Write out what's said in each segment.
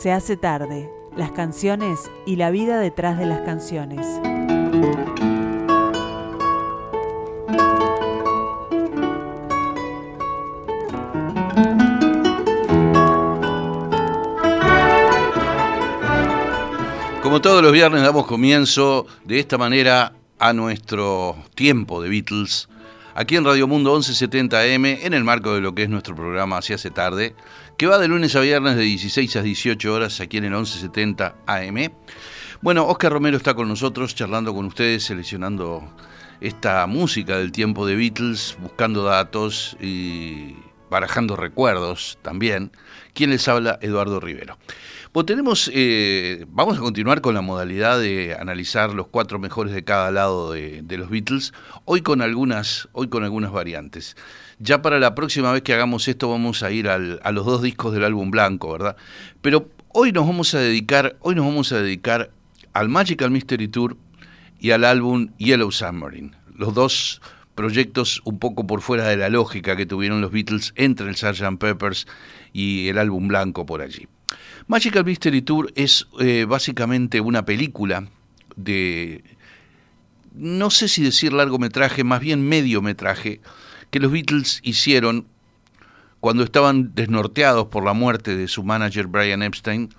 Se hace tarde, las canciones y la vida detrás de las canciones. Como todos los viernes damos comienzo de esta manera a nuestro tiempo de Beatles, aquí en Radio Mundo 1170M, en el marco de lo que es nuestro programa Así hace tarde, que va de lunes a viernes de 16 a 18 horas aquí en el 1170 AM. Bueno, Oscar Romero está con nosotros charlando con ustedes, seleccionando esta música del tiempo de Beatles, buscando datos y barajando recuerdos también. ¿Quién les habla? Eduardo Rivero. Eh, vamos a continuar con la modalidad de analizar los cuatro mejores de cada lado de, los Beatles, hoy con algunas, hoy con algunas variantes. Ya para la próxima vez que hagamos esto vamos a ir a los dos discos del álbum blanco, ¿verdad? Pero hoy nos vamos a dedicar, hoy nos vamos a dedicar al Magical Mystery Tour y al álbum Yellow Submarine, los dos proyectos un poco por fuera de la lógica que tuvieron los Beatles entre el Sgt. Peppers y el álbum blanco por allí. Magical Mystery Tour es eh, básicamente una película de, no sé si decir largometraje, más bien mediometraje, que los Beatles hicieron cuando estaban desnorteados por la muerte de su manager Brian Epstein.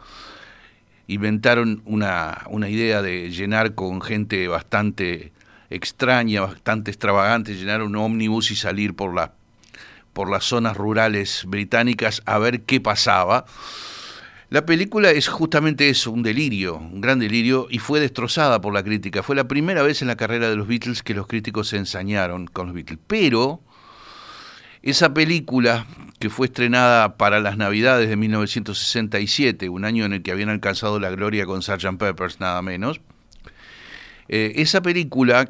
Inventaron una, una idea de llenar con gente bastante extraña, bastante extravagante, llenar un ómnibus y salir por, la, por las zonas rurales británicas a ver qué pasaba. La película es justamente eso, un delirio, un gran delirio, y fue destrozada por la crítica. Fue la primera vez en la carrera de los Beatles que los críticos se ensañaron con los Beatles. Pero esa película, que fue estrenada para las Navidades de 1967, un año en el que habían alcanzado la gloria con Sgt. Peppers, nada menos, eh, esa película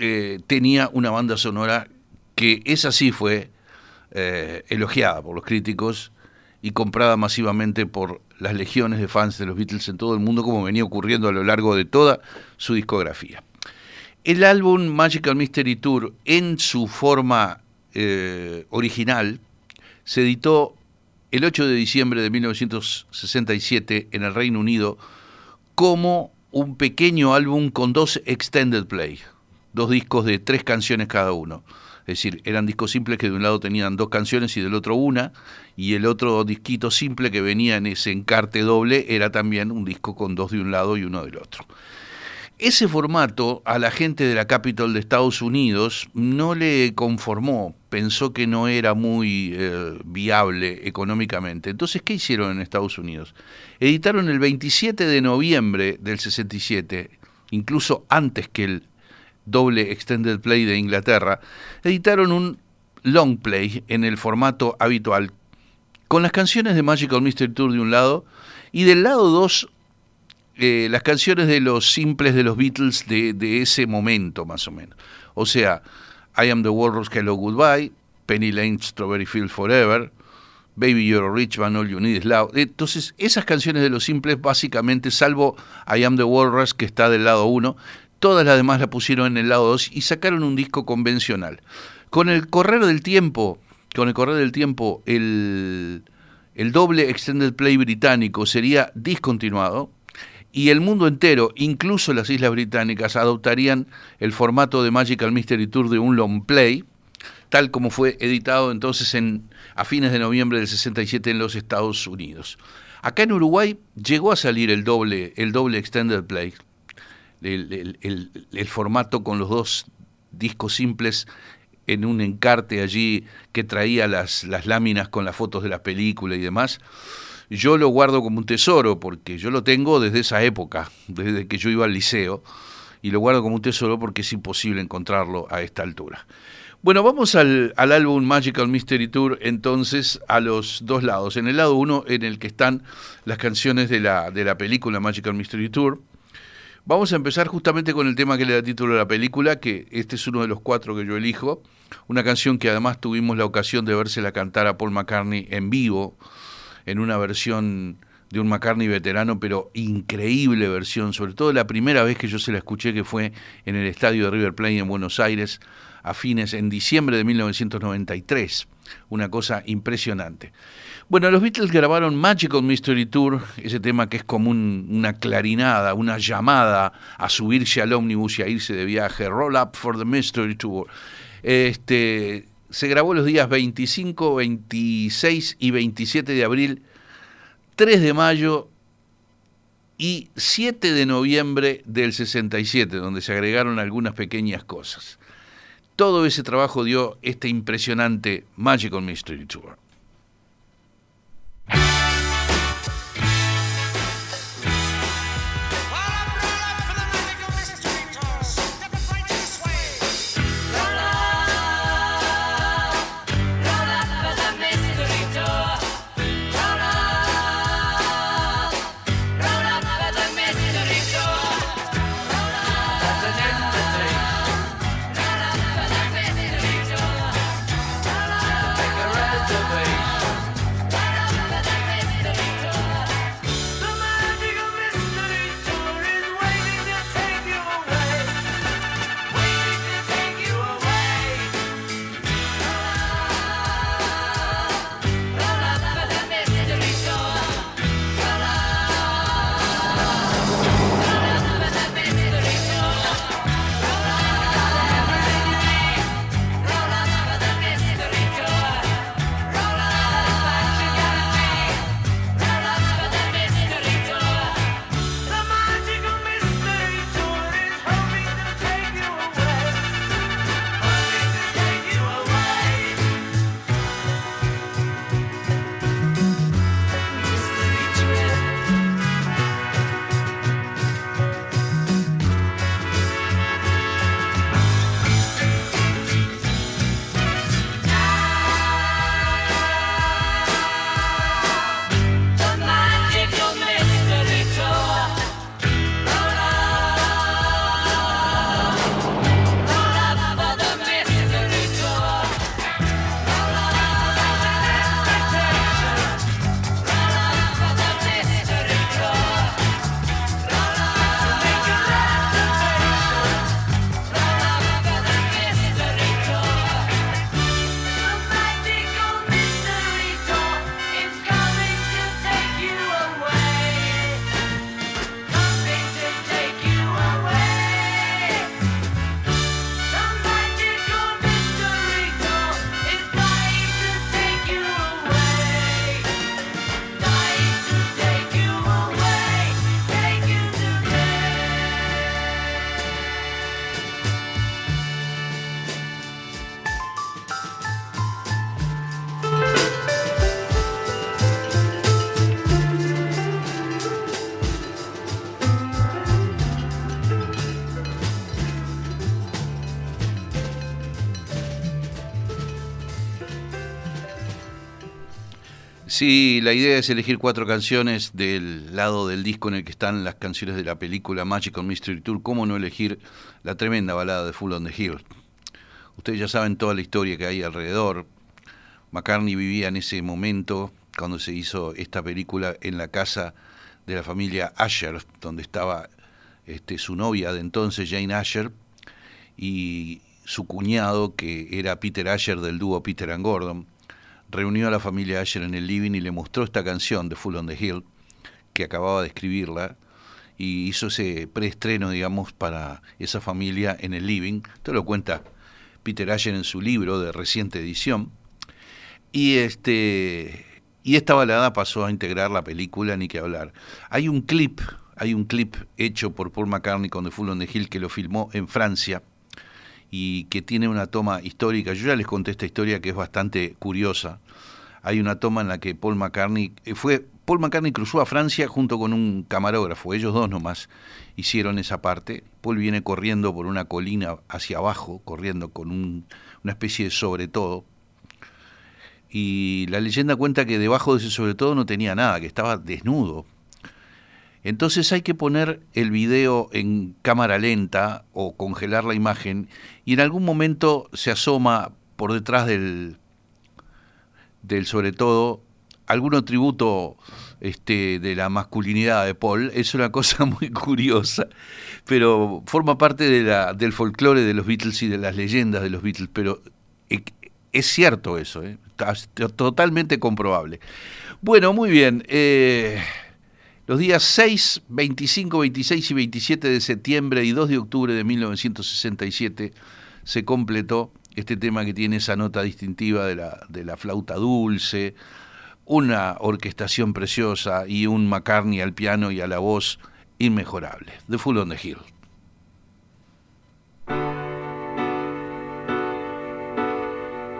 eh, tenía una banda sonora que esa sí fue eh, elogiada por los críticos y comprada masivamente por las legiones de fans de los Beatles en todo el mundo, como venía ocurriendo a lo largo de toda su discografía. El álbum Magical Mystery Tour, en su forma eh, original, se editó el 8 de diciembre de 1967 en el Reino Unido como un pequeño álbum con dos extended play, dos discos de tres canciones cada uno. Es decir, eran discos simples que de un lado tenían dos canciones y del otro una, y el otro disquito simple que venía en ese encarte doble era también un disco con dos de un lado y uno del otro. Ese formato a la gente de la Capitol de Estados Unidos no le conformó, pensó que no era muy eh, viable económicamente. Entonces, ¿qué hicieron en Estados Unidos? Editaron el 27 de noviembre del 67, incluso antes que el doble extended play de Inglaterra, editaron un long play en el formato habitual, con las canciones de Magical Mystery Tour de un lado, y del lado 2 eh, las canciones de los simples de los Beatles de, de, ese momento, más o menos. O sea, I Am the Walrus, Hello Goodbye, Penny Lane, Strawberry Field Forever, Baby You're Rich Man, All You Need Is Love. Entonces, esas canciones de los simples, básicamente, salvo I Am the Walrus, que está del lado 1, todas las demás la pusieron en el lado 2 y sacaron un disco convencional. Con el correr del tiempo, con el correr del tiempo, el, el doble extended play británico sería discontinuado y el mundo entero, incluso las islas británicas, adoptarían el formato de Magical Mystery Tour de un long play, tal como fue editado entonces en, a fines de noviembre del 67 en los Estados Unidos. Acá en Uruguay llegó a salir el doble, el doble extended play, el, formato con los dos discos simples en un encarte allí que traía las, las láminas con las fotos de la película y demás. Yo lo guardo como un tesoro porque yo lo tengo desde esa época, desde que yo iba al liceo, y lo guardo como un tesoro porque es imposible encontrarlo a esta altura. Bueno, vamos al, al, álbum Magical Mystery Tour entonces a los dos lados. En el lado uno en el que están las canciones de la, de la película Magical Mystery Tour, Vamos a empezar justamente con el tema que le da título a la película, que este es uno de los cuatro que yo elijo, una canción que además tuvimos la ocasión de vérsela cantar a Paul McCartney en vivo, en una versión de un McCartney veterano, pero increíble versión, sobre todo la primera vez que yo se la escuché, que fue en el estadio de River Plate en Buenos Aires, a fines, en diciembre de 1993. Una cosa impresionante. Bueno, los Beatles grabaron Magical Mystery Tour, ese tema que es como una clarinada, una llamada a subirse al ómnibus y a irse de viaje, Roll Up for the Mystery Tour. Este, se grabó los días 25, 26 y 27 de abril 3 de mayo y 7 de noviembre del 67, donde se agregaron algunas pequeñas cosas. Todo ese trabajo dio este impresionante Magical Mystery Tour. Bye. Sí, la idea es elegir cuatro canciones del lado del disco en el que están las canciones de la película Magical Mystery Tour. ¿Cómo no elegir la tremenda balada de Full on the Hill? Ustedes ya saben toda la historia que hay alrededor. McCartney vivía en ese momento, cuando se hizo esta película, en la casa de la familia Asher, donde estaba este, su novia de entonces, Jane Asher, y su cuñado, que era Peter Asher del dúo Peter and Gordon reunió a la familia Asher en el living y le mostró esta canción de Full on the Hill, que acababa de escribirla, y hizo ese preestreno, digamos, para esa familia en el living. Esto lo cuenta Peter Asher en su libro de reciente edición. Y este y esta balada pasó a integrar la película Ni que hablar. Hay un clip, hay un clip hecho por Paul McCartney con The Full on the Hill que lo filmó en Francia y que tiene una toma histórica. Yo ya les conté esta historia que es bastante curiosa. Hay una toma en la que Paul McCartney eh, fue Paul McCartney cruzó a Francia junto con un camarógrafo, ellos dos nomás hicieron esa parte. Paul viene corriendo por una colina hacia abajo, corriendo con una especie de sobre todo. Y la leyenda cuenta que debajo de ese sobre todo no tenía nada, que estaba desnudo, entonces hay que poner el video en cámara lenta o congelar la imagen y en algún momento se asoma por detrás del, del sobre todo algún tributo este, de la masculinidad de Paul. Es una cosa muy curiosa, pero forma parte del folclore de los Beatles y de las leyendas de los Beatles. Pero eh, es cierto eso, ¿eh? totalmente comprobable. Bueno, muy bien. Eh, los días 6, 25, 26 y 27 de septiembre y 2 de octubre de 1967 se completó este tema que tiene esa nota distintiva de la, flauta dulce, una orquestación preciosa y un McCartney al piano y a la voz inmejorable. The Full on the Hill.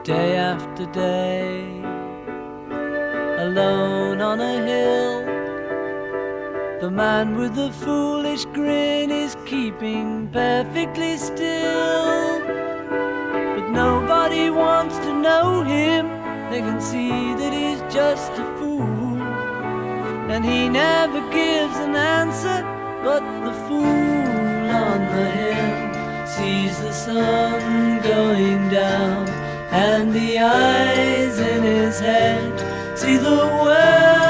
Day after day, alone on a hill, the man with the foolish grin is keeping perfectly still. But nobody wants to know him they can see that he's just a fool. And he never gives an answer, but the fool on the hill sees the sun going down, and the eyes in his head see the world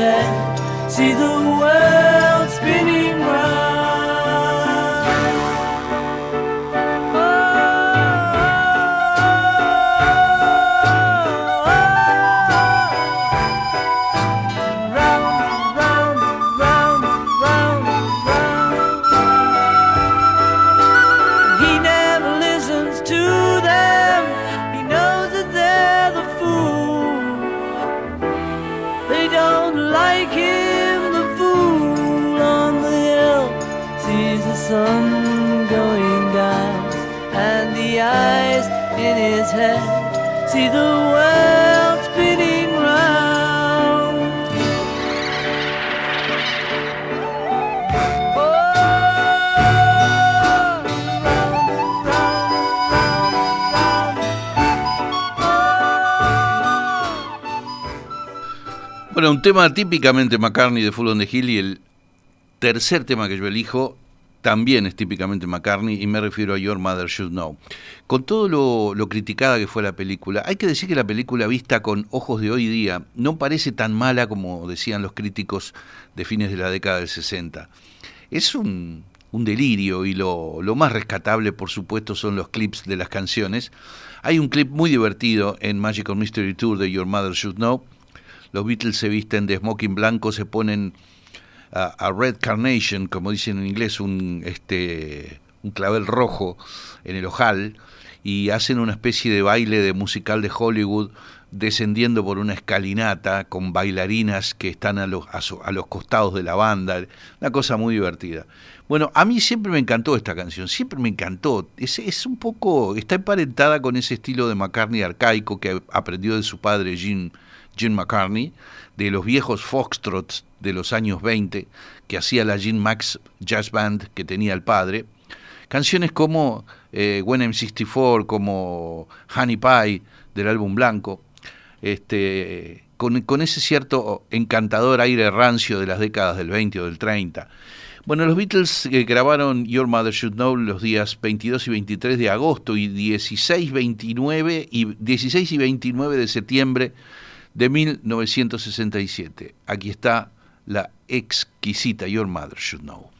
in his head see the Un tema típicamente McCartney de Full on the Hill y el tercer tema que yo elijo también es típicamente McCartney y me refiero a Your Mother Should Know. Con todo lo, criticada que fue la película, hay que decir que la película vista con ojos de hoy día no parece tan mala como decían los críticos de fines de la década del 60. Es un, delirio y lo, lo, más rescatable, por supuesto, son los clips de las canciones. Hay un clip muy divertido en Magical Mystery Tour de Your Mother Should Know los Beatles se visten de smoking blanco, se ponen a, red carnation, como dicen en inglés, un, este, un clavel rojo en el ojal, y hacen una especie de baile de musical de Hollywood descendiendo por una escalinata con bailarinas que están a los, a, los costados de la banda, una cosa muy divertida. Bueno, a mí siempre me encantó esta canción, siempre me encantó. Es, es un poco, está emparentada con ese estilo de McCartney arcaico que aprendió de su padre Jim Jim McCartney, de los viejos foxtrots de los años 20 que hacía la Jim Max Jazz Band que tenía el padre. Canciones como eh, When I'm 64, como Honey Pie del álbum blanco, este, con, con, ese cierto encantador aire rancio de las décadas del 20 o del 30. Bueno, los Beatles eh, grabaron Your Mother Should Know los días 22 y 23 de agosto y 16, 29 y 16 y 29 de septiembre de 1967. Aquí está la exquisita Your Mother Should Know.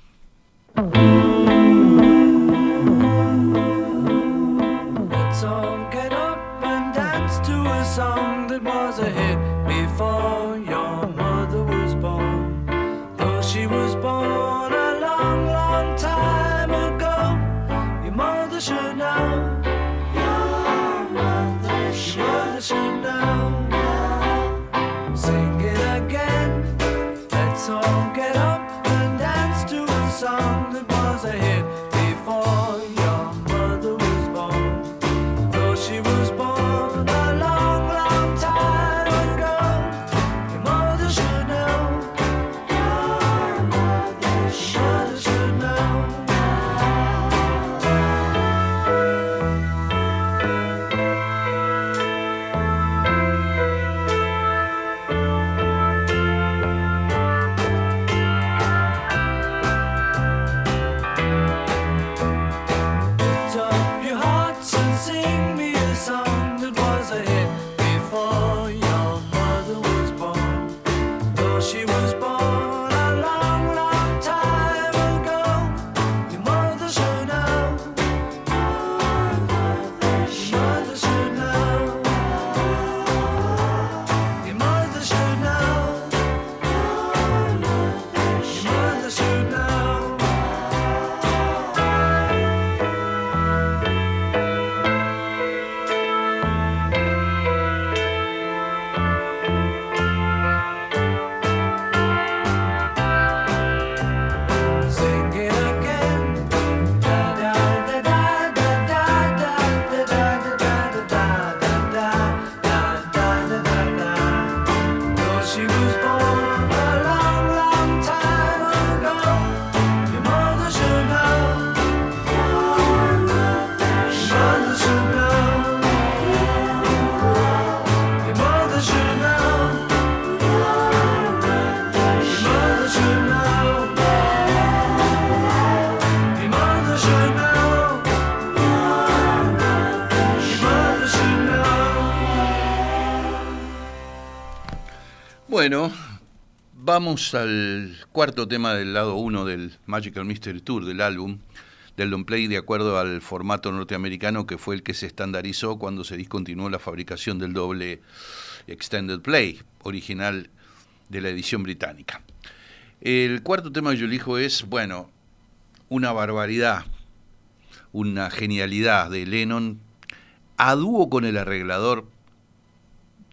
Bueno, vamos al cuarto tema del lado 1 del Magical Mystery Tour del álbum, del long play de acuerdo al formato norteamericano que fue el que se estandarizó cuando se discontinuó la fabricación del doble extended play original de la edición británica. El cuarto tema que yo elijo es, bueno, una barbaridad, una genialidad de Lennon a dúo con el arreglador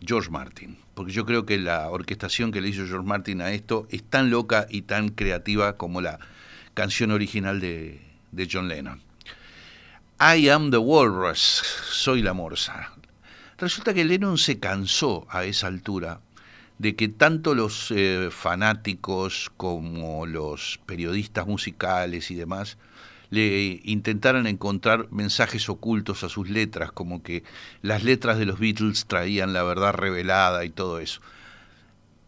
George Martin, porque yo creo que la orquestación que le hizo George Martin a esto es tan loca y tan creativa como la canción original de, de John Lennon. I am the walrus, soy la morsa. Resulta que Lennon se cansó a esa altura de que tanto los eh, fanáticos como los periodistas musicales y demás le intentaran encontrar mensajes ocultos a sus letras, como que las letras de los Beatles traían la verdad revelada y todo eso.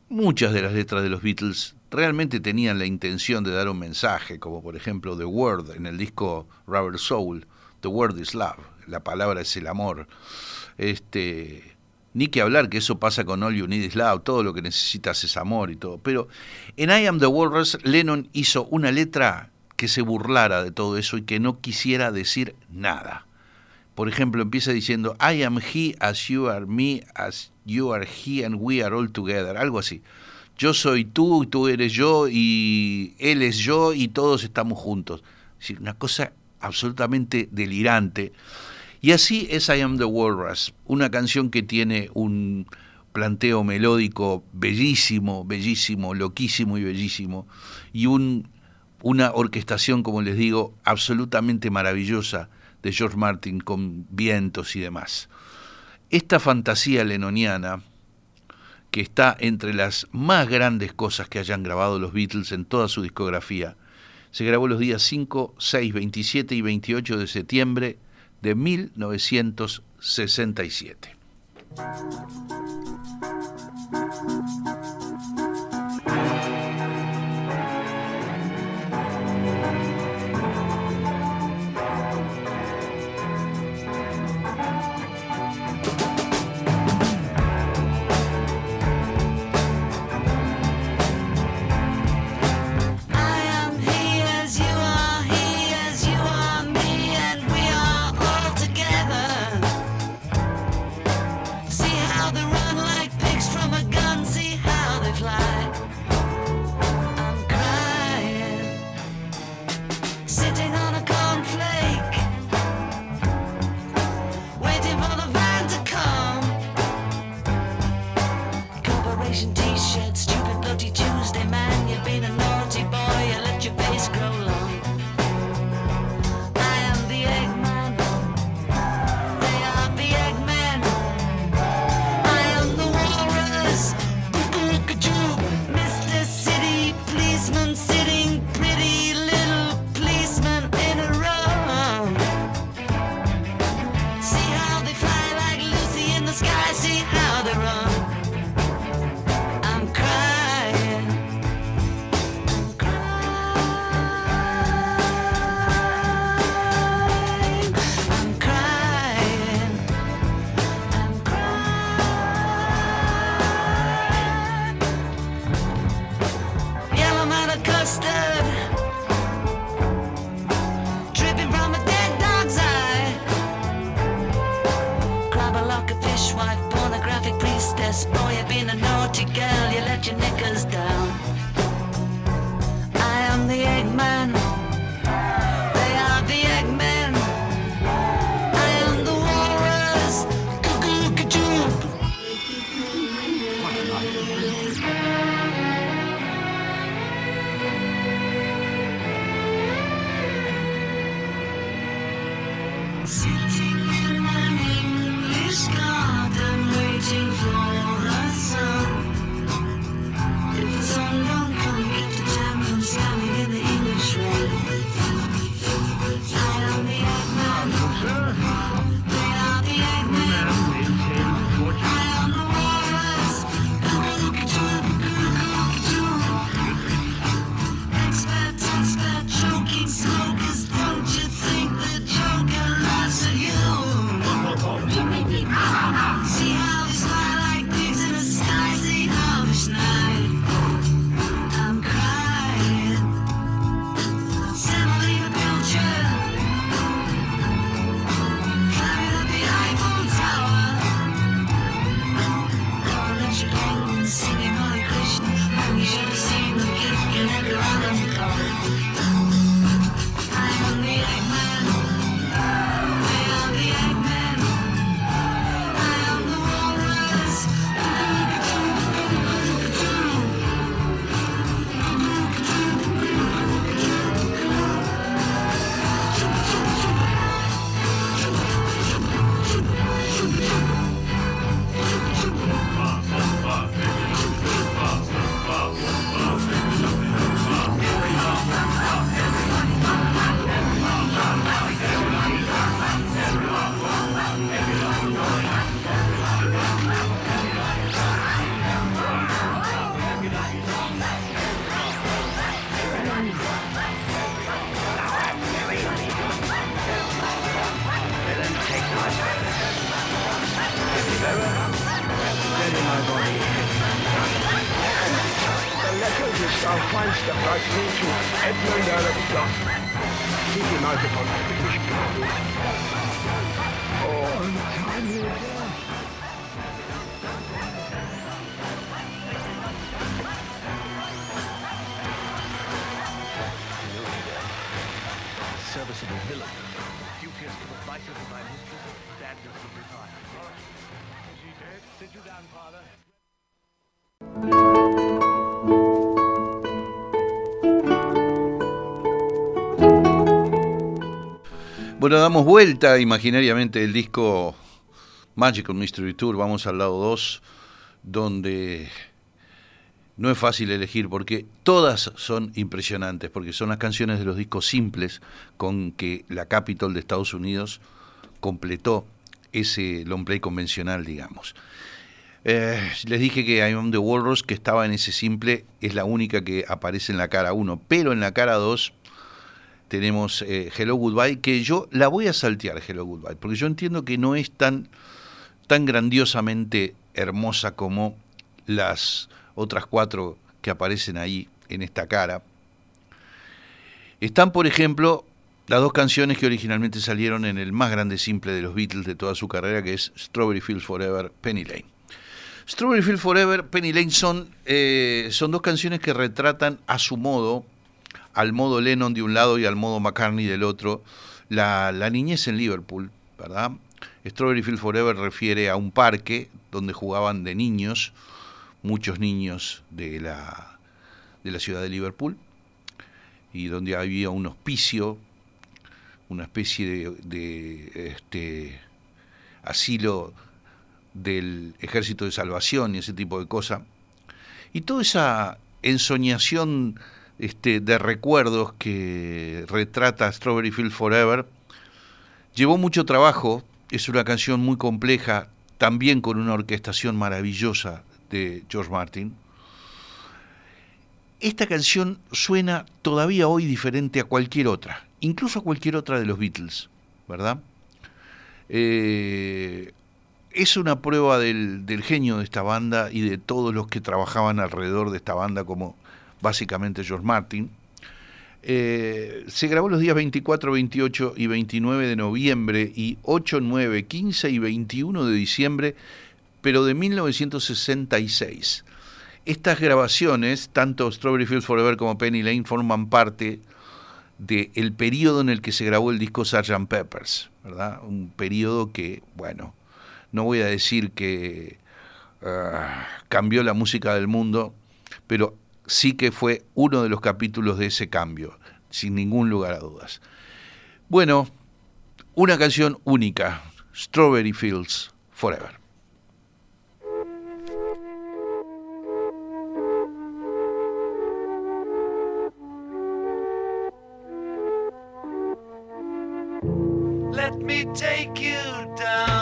Muchas de las letras de los Beatles realmente tenían la intención de dar un mensaje, como por ejemplo The Word en el disco Rubber Soul, The Word is Love, la palabra es el amor. Este, ni que hablar que eso pasa con All You Need Is Love, todo lo que necesitas es amor y todo. Pero en I Am the Walrus, Lennon hizo una letra que se burlara de todo eso y que no quisiera decir nada. Por ejemplo, empieza diciendo, I am he as you are me, as you are he and we are all together, algo así. Yo soy tú, tú eres yo, y él es yo, y todos estamos juntos. Es decir, una cosa absolutamente delirante. Y así es I Am the Walrus, una canción que tiene un planteo melódico bellísimo, bellísimo, loquísimo y bellísimo, y un, una orquestación, como les digo, absolutamente maravillosa de George Martin con vientos y demás. Esta fantasía lenoniana, que está entre las más grandes cosas que hayan grabado los Beatles en toda su discografía, se grabó los días 5, 6, 27 y 28 de septiembre de 1967. Bueno, damos vuelta imaginariamente el disco Magical Mystery Tour, vamos al lado 2, donde no es fácil elegir porque todas son impresionantes, porque son las canciones de los discos simples con que la Capitol de Estados Unidos completó ese long play convencional, digamos. Eh, les dije que I Am the Walrus, que estaba en ese simple, es la única que aparece en la cara 1, pero en la cara 2 tenemos eh, Hello Goodbye, que yo la voy a saltear Hello Goodbye, porque yo entiendo que no es tan, tan grandiosamente hermosa como las otras cuatro que aparecen ahí en esta cara. Están, por ejemplo, las dos canciones que originalmente salieron en el más grande simple de los Beatles de toda su carrera, que es Strawberry Fields Forever, Penny Lane. Strawberry Fields Forever, Penny Lane son, eh, son dos canciones que retratan a su modo al modo Lennon de un lado y al modo McCartney del otro, la, niñez en Liverpool, ¿verdad? Strawberry Field Forever refiere a un parque donde jugaban de niños, muchos niños de la, de la ciudad de Liverpool, y donde había un hospicio, una especie de, de este, asilo del ejército de salvación y ese tipo de cosas. Y toda esa ensoñación este, de recuerdos que retrata Strawberry Field Forever. Llevó mucho trabajo, es una canción muy compleja, también con una orquestación maravillosa de George Martin. Esta canción suena todavía hoy diferente a cualquier otra, incluso a cualquier otra de los Beatles, ¿verdad? Eh, es una prueba del, del genio de esta banda y de todos los que trabajaban alrededor de esta banda como básicamente George Martin. Eh, se grabó los días 24, 28 y 29 de noviembre y 8, 9, 15 y 21 de diciembre, pero de 1966. Estas grabaciones, tanto Strawberry Fields Forever como Penny Lane, forman parte del periodo en el que se grabó el disco Sgt. Peppers, ¿verdad? Un periodo que, bueno, no voy a decir que ah, cambió la música del mundo, pero sí que fue uno de los capítulos de ese cambio, sin ningún lugar a dudas. Bueno, Una canción única, Strawberry Fields Forever. Let me take you down,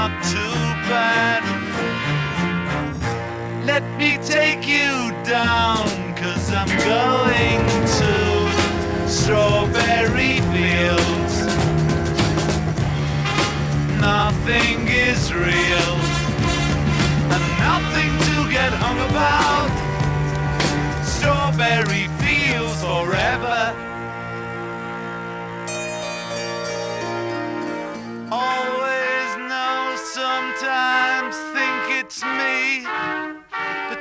not too bad. Let me take you down, cause I'm going to Strawberry Fields. Nothing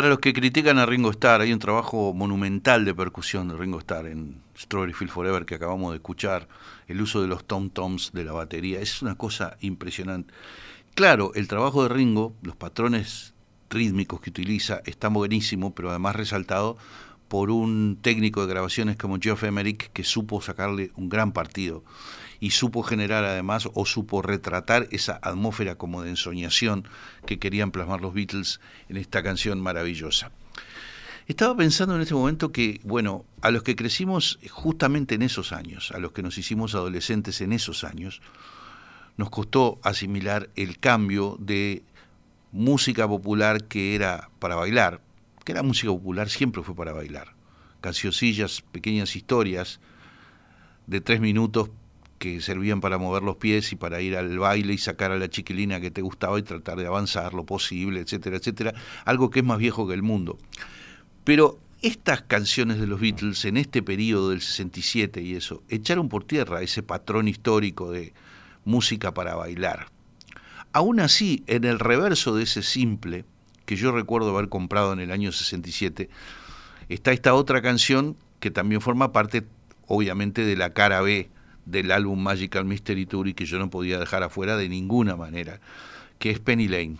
Para los que critican a Ringo Starr, hay un trabajo monumental de percusión de Ringo Starr en Strawberry Field Forever que acabamos de escuchar, el uso de los tom-toms de la batería, es una cosa impresionante. Claro, el trabajo de Ringo, los patrones rítmicos que utiliza, está buenísimo, pero además resaltado por un técnico de grabaciones como Geoff Emerick que supo sacarle un gran partido y supo generar además o supo retratar esa atmósfera como de ensoñación que querían plasmar los Beatles en esta canción maravillosa. Estaba pensando en este momento que, bueno, a los que crecimos justamente en esos años, a los que nos hicimos adolescentes en esos años, nos costó asimilar el cambio de música popular que era para bailar, que la música popular siempre fue para bailar. Cancioncillas, pequeñas historias de tres minutos que servían para mover los pies y para ir al baile y sacar a la chiquilina que te gustaba y tratar de avanzar lo posible, etcétera, etcétera, algo que es más viejo que el mundo. Pero estas canciones de los Beatles en este periodo del 67 y eso, echaron por tierra ese patrón histórico de música para bailar. Aún así, en el reverso de ese simple, que yo recuerdo haber comprado en el año 67, está esta otra canción que también forma parte, obviamente, de la cara B del álbum Magical Mystery Tour y que yo no podía dejar afuera de ninguna manera, que es Penny Lane.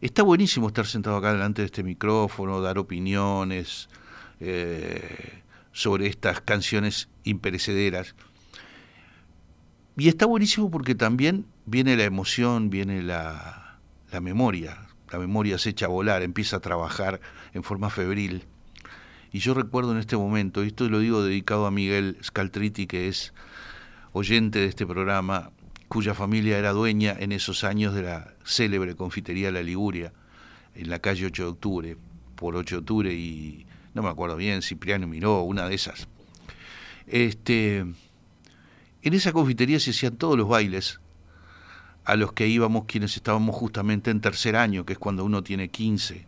Está buenísimo estar sentado acá delante de este micrófono, dar opiniones eh, sobre estas canciones imperecederas. Y está buenísimo porque también viene la emoción, viene la, la memoria. La memoria se echa a volar, empieza a trabajar en forma febril. Y yo recuerdo en este momento, y esto lo digo dedicado a Miguel Scaltriti, que es oyente de este programa, cuya familia era dueña en esos años de la célebre confitería La Liguria, en la calle 8 de octubre, por 8 de octubre y no me acuerdo bien, Cipriano Miró, una de esas. Este, en esa confitería se hacían todos los bailes a los que íbamos quienes estábamos justamente en tercer año, que es cuando uno tiene 15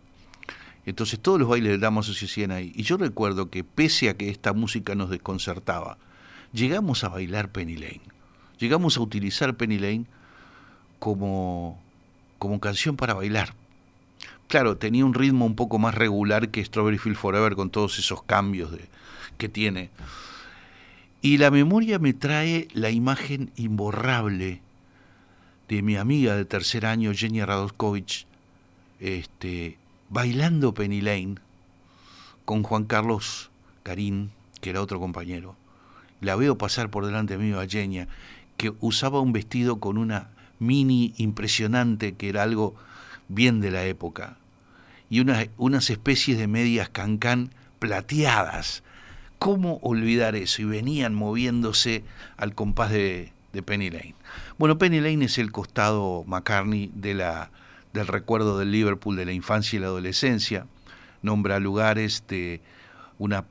entonces todos los bailes de damas se hacían ahí. Y yo recuerdo que pese a que esta música nos desconcertaba, llegamos a bailar Penny Lane. Llegamos a utilizar Penny Lane como, como canción para bailar. Claro, tenía un ritmo un poco más regular que Strawberry Field Forever con todos esos cambios que tiene. Y la memoria me trae la imagen imborrable de mi amiga de tercer año, Jenny Radoskovich, este, bailando Penny Lane con Juan Carlos Carín, que era otro compañero. La veo pasar por delante mío a Genia, que usaba un vestido con una mini impresionante, que era algo bien de la época, y unas, unas especies de medias cancán plateadas. ¿Cómo olvidar eso? Y venían moviéndose al compás de, de Penny Lane. Bueno, Penny Lane es el costado McCartney de la del recuerdo del Liverpool de la infancia y la adolescencia, nombra lugares de una,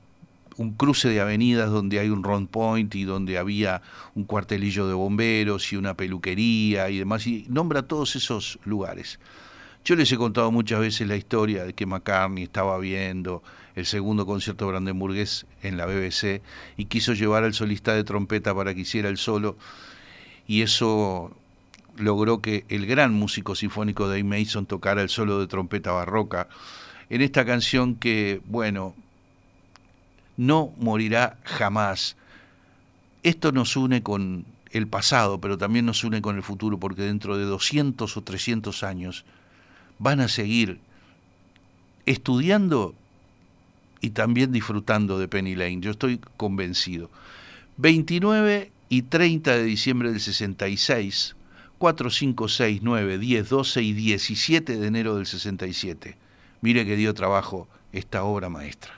un cruce de avenidas donde hay un round point y donde había un cuartelillo de bomberos y una peluquería y demás, y nombra todos esos lugares. Yo les he contado muchas veces la historia de que McCartney estaba viendo el segundo concierto brandenburgués en la BBC y quiso llevar al solista de trompeta para que hiciera el solo y eso logró que el gran músico sinfónico Dave Mason tocara el solo de trompeta barroca en esta canción que, bueno, no morirá jamás. Esto nos une con el pasado, pero también nos une con el futuro, porque dentro de 200 o 300 años van a seguir estudiando y también disfrutando de Penny Lane. Yo estoy convencido. 29 y 30 de diciembre del 66 4, 5, 6, 9, 10, 12 y 17 de enero del 67. Mire que dio trabajo esta obra maestra.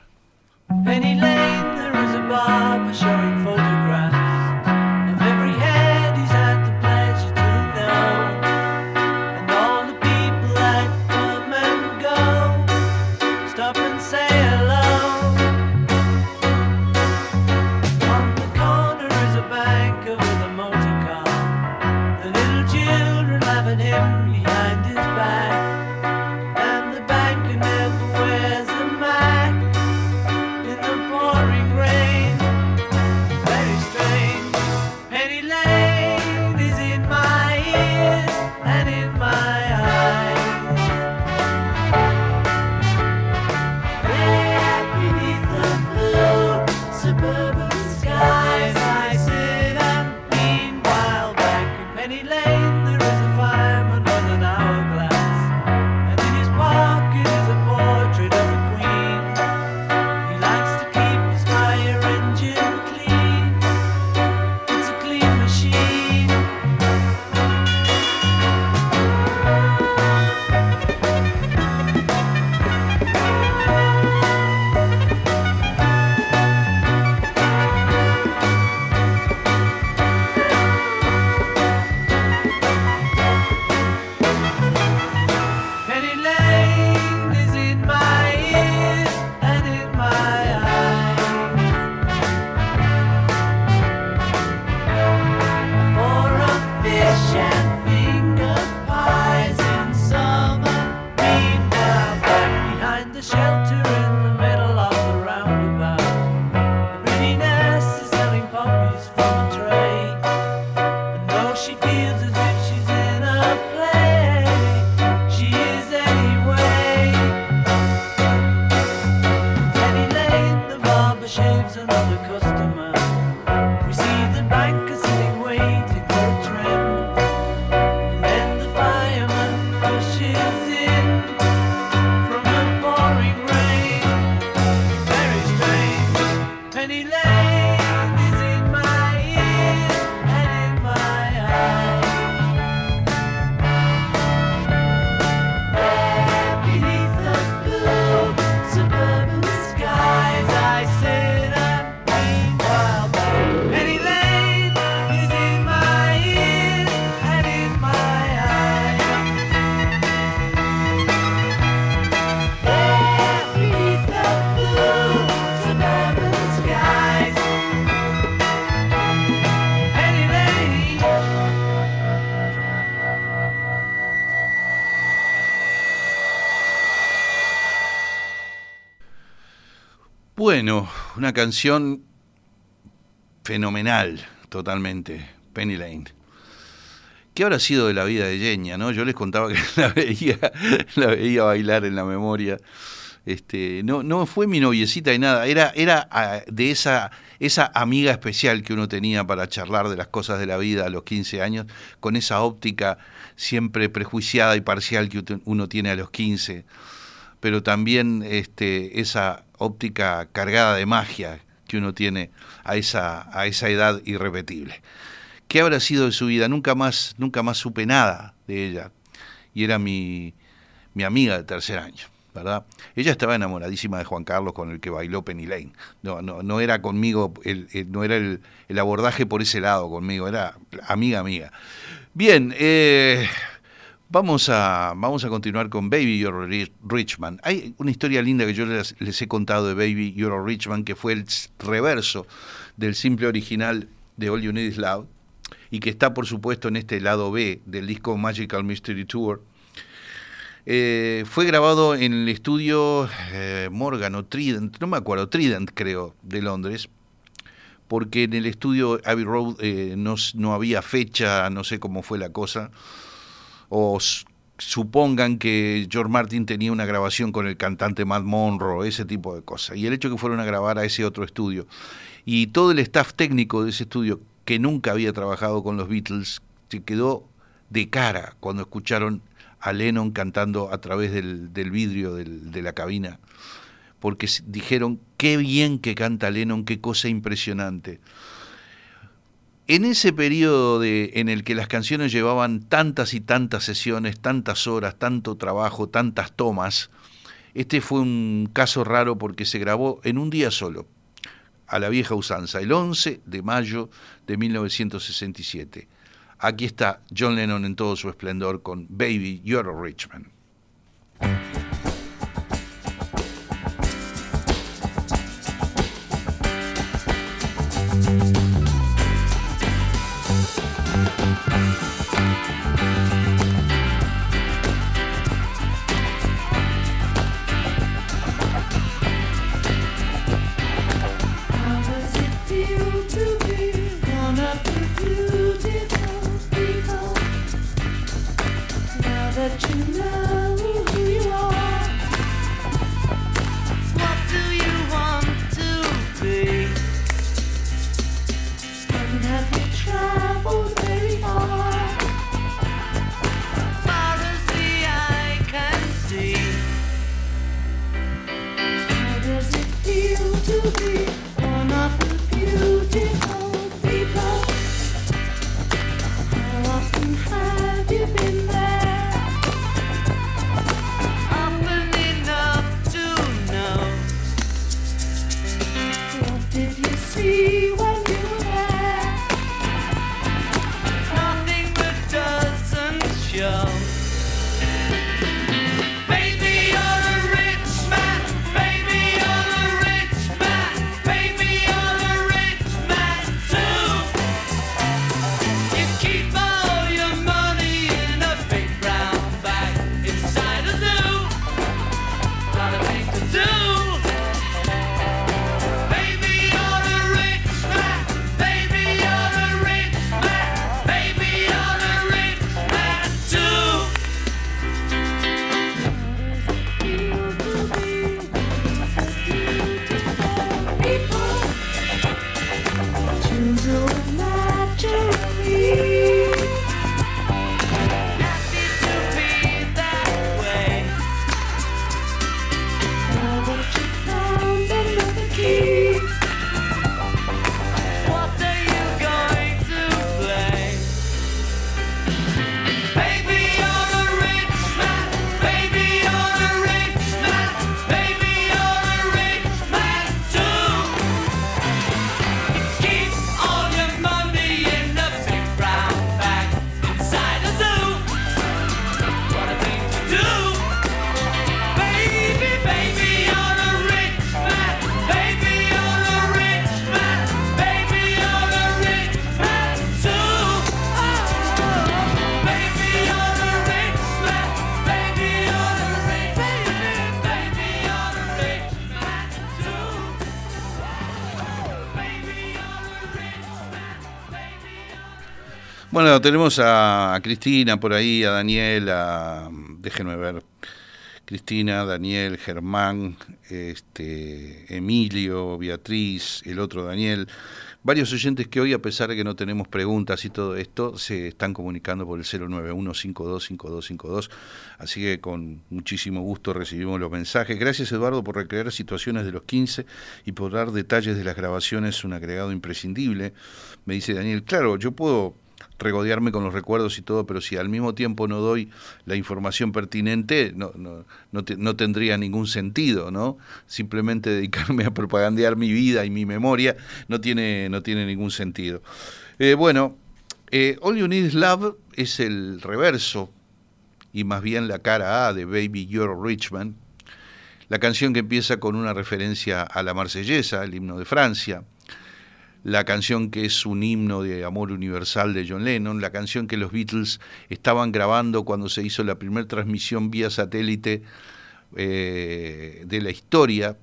Una canción fenomenal, totalmente, Penny Lane. ¿Qué habrá sido de la vida de Yeña, no? Yo les contaba que la veía, la veía bailar en la memoria. Este, no, no fue mi noviecita y nada, era, era ah, de esa, esa amiga especial que uno tenía para charlar de las cosas de la vida a los 15 años, con esa óptica siempre prejuiciada y parcial que uno tiene a los 15, pero también este, esa óptica cargada de magia que uno tiene a esa, a esa edad irrepetible. ¿Qué habrá sido de su vida? Nunca más, nunca más supe nada de ella. Y era mi, mi amiga de tercer año. ¿verdad? Ella estaba enamoradísima de Juan Carlos con el que bailó Penny Lane. No, no, no era conmigo, el, no era el, el, abordaje por ese lado conmigo, era amiga, amiga. Bien, eh, vamos, a, vamos a continuar con Baby You're Richman. Hay una historia linda que yo les, he contado de Baby You're Richman, que fue el reverso del simple original de All You Need Is Love, y que está, por supuesto, en este lado B del disco Magical Mystery Tour eh, fue grabado en el estudio eh, Morgan o Trident, no me acuerdo, Trident creo, de Londres, porque en el estudio Abbey Road eh, no, no, había fecha, no sé cómo fue la cosa, o supongan que George Martin tenía una grabación con el cantante Matt Monroe, ese tipo de cosas, y el hecho que fueron a grabar a ese otro estudio, y todo el staff técnico de ese estudio, que nunca había trabajado con los Beatles, se quedó de cara cuando escucharon a Lennon cantando a través del, vidrio de la cabina, porque dijeron, qué bien que canta Lennon, qué cosa impresionante. En ese periodo de, en el que las canciones llevaban tantas y tantas sesiones, tantas horas, tanto trabajo, tantas tomas, este fue un caso raro porque se grabó en un día solo, a la vieja usanza, el 11 de mayo de 1967. Aquí está John Lennon en todo su esplendor con Baby, You're a Rich Tenemos a, a Cristina por ahí, a Daniel, a, déjenme ver, Cristina, Daniel, Germán, este, Emilio, Beatriz, el otro Daniel, varios oyentes que hoy, a pesar de que no tenemos preguntas y todo esto, se están comunicando por el 091-525252, así que con muchísimo gusto recibimos los mensajes. Gracias Eduardo por recrear situaciones de los 15 y por dar detalles de las grabaciones, un agregado imprescindible. Me dice Daniel, claro, yo puedo regodearme con los recuerdos y todo, pero si al mismo tiempo no doy la información pertinente, no, no, no, no, tendría ningún sentido, ¿no? Simplemente dedicarme a propagandear mi vida y mi memoria no tiene, no tiene ningún sentido. Eh, bueno, eh, All You Need Is Love es el reverso y más bien la cara A de Baby You're Richmond, la canción que empieza con una referencia a la marsellesa, el himno de Francia, la canción que es un himno de amor universal de John Lennon, la canción que los Beatles estaban grabando cuando se hizo la primera transmisión vía satélite eh, de la historia,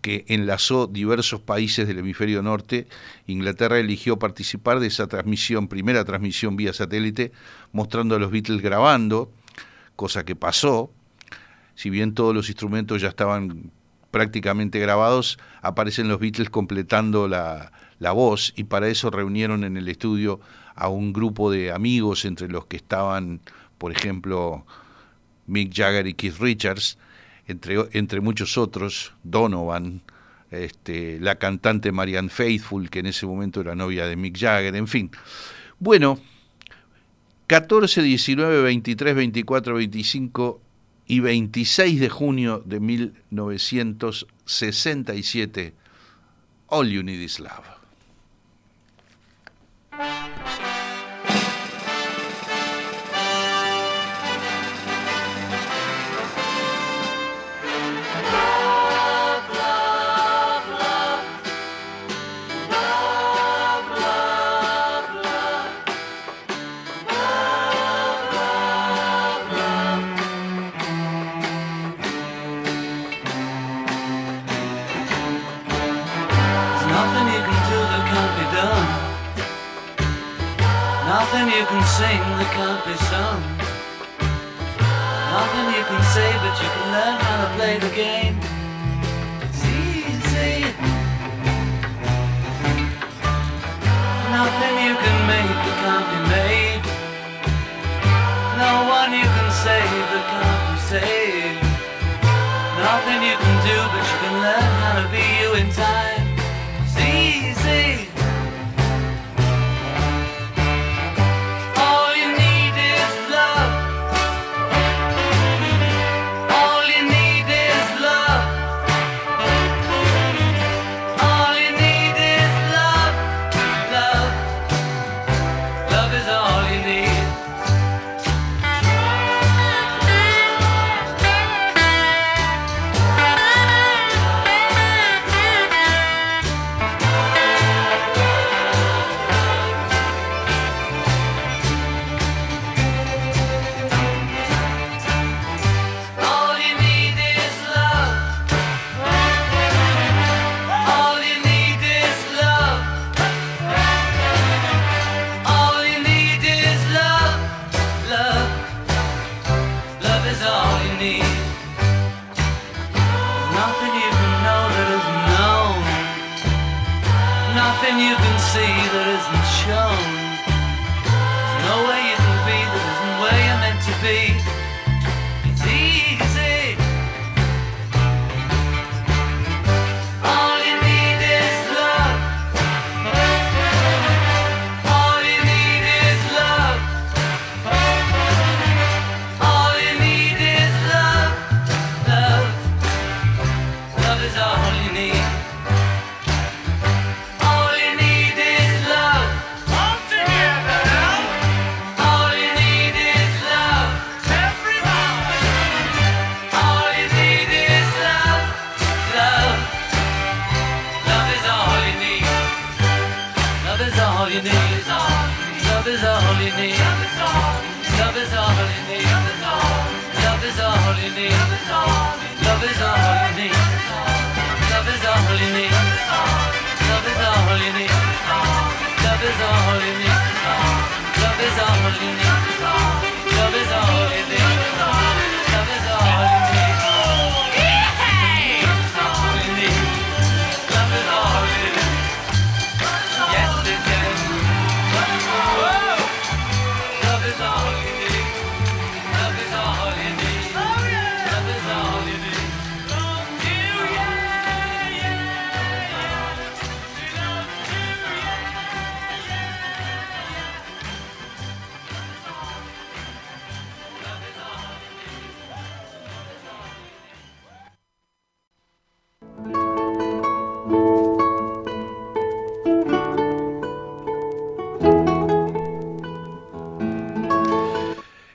que enlazó diversos países del hemisferio norte. Inglaterra eligió participar de esa transmisión, primera transmisión vía satélite, mostrando a los Beatles grabando, cosa que pasó. Si bien todos los instrumentos ya estaban prácticamente grabados, aparecen los Beatles completando la, la, voz y para eso reunieron en el estudio a un grupo de amigos entre los que estaban, por ejemplo, Mick Jagger y Keith Richards, entre, entre muchos otros, Donovan, este, la cantante Marianne Faithful, que en ese momento era novia de Mick Jagger, en fin. Bueno, 14, 19, 23, 24, 25 y 26 de junio de 1967, All You Need Is Love. Learn how to play the game. It's easy. Nothing you can make that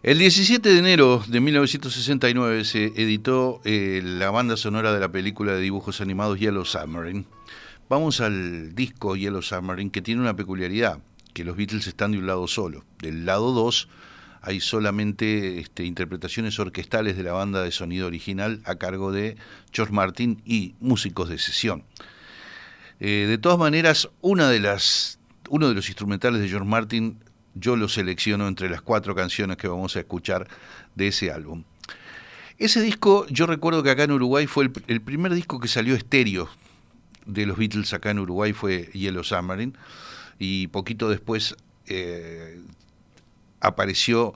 El 17 de enero de 1969 se editó eh, la banda sonora de la película de dibujos animados Yellow Submarine. Vamos al disco Yellow Submarine que tiene una peculiaridad, que los Beatles están de un lado solo. Del lado 2 hay solamente este, interpretaciones orquestales de la banda de sonido original a cargo de George Martin y músicos de sesión. Eh, de todas maneras, una de las, uno de los instrumentales de George Martin yo lo selecciono entre las cuatro canciones que vamos a escuchar de ese álbum. Ese disco, yo recuerdo que acá en Uruguay fue el, primer disco que salió estéreo de los Beatles acá en Uruguay fue Yellow Submarine y poquito después eh, apareció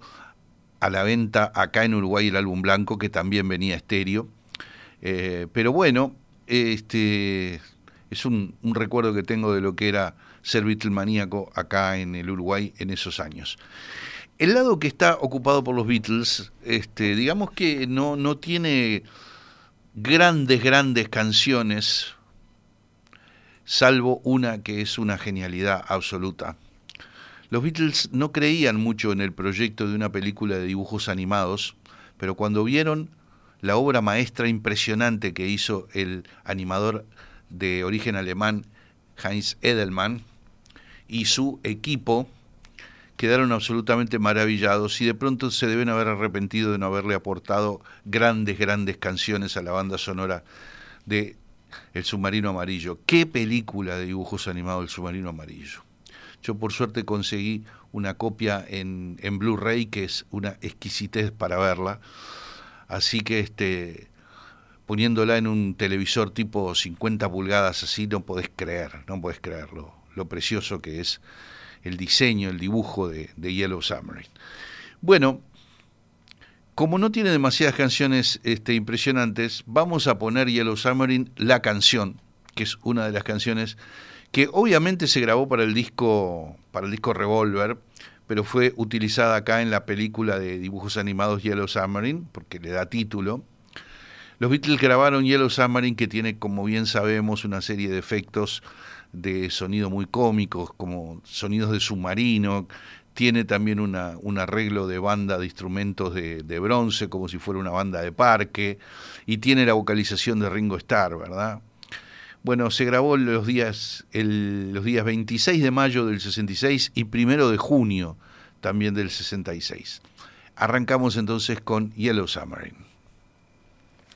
a la venta acá en Uruguay el álbum blanco que también venía estéreo. Eh, pero bueno, este es un, un recuerdo que tengo de lo que era ser Beatlemaníaco acá en el Uruguay en esos años. El lado que está ocupado por los Beatles, este, digamos que no, no tiene grandes, grandes canciones, salvo una que es una genialidad absoluta. Los Beatles no creían mucho en el proyecto de una película de dibujos animados, pero cuando vieron la obra maestra impresionante que hizo el animador de origen alemán Heinz Edelmann, y su equipo quedaron absolutamente maravillados y de pronto se deben haber arrepentido de no haberle aportado grandes, grandes canciones a la banda sonora de El Submarino Amarillo. ¿Qué película de dibujos animados El Submarino Amarillo? Yo por suerte conseguí una copia en, en Blu-ray que es una exquisitez para verla. Así que este, poniéndola en un televisor tipo 50 pulgadas así, no podés creer, no podés creerlo lo precioso que es el diseño, el dibujo de, Yellow Submarine. Bueno, como no tiene demasiadas canciones este, impresionantes, vamos a poner Yellow Submarine, la canción, que es una de las canciones que obviamente se grabó para el disco, para el disco Revolver, pero fue utilizada acá en la película de dibujos animados Yellow Submarine, porque le da título. Los Beatles grabaron Yellow Submarine, que tiene, como bien sabemos, una serie de efectos de sonido muy cómicos, como sonidos de submarino, tiene también un arreglo de banda de instrumentos de, bronce, como si fuera una banda de parque, y tiene la vocalización de Ringo Starr, ¿verdad? Bueno, se grabó los días, los días 26 de mayo del 66 y primero de junio también del 66. Arrancamos entonces con Yellow Submarine.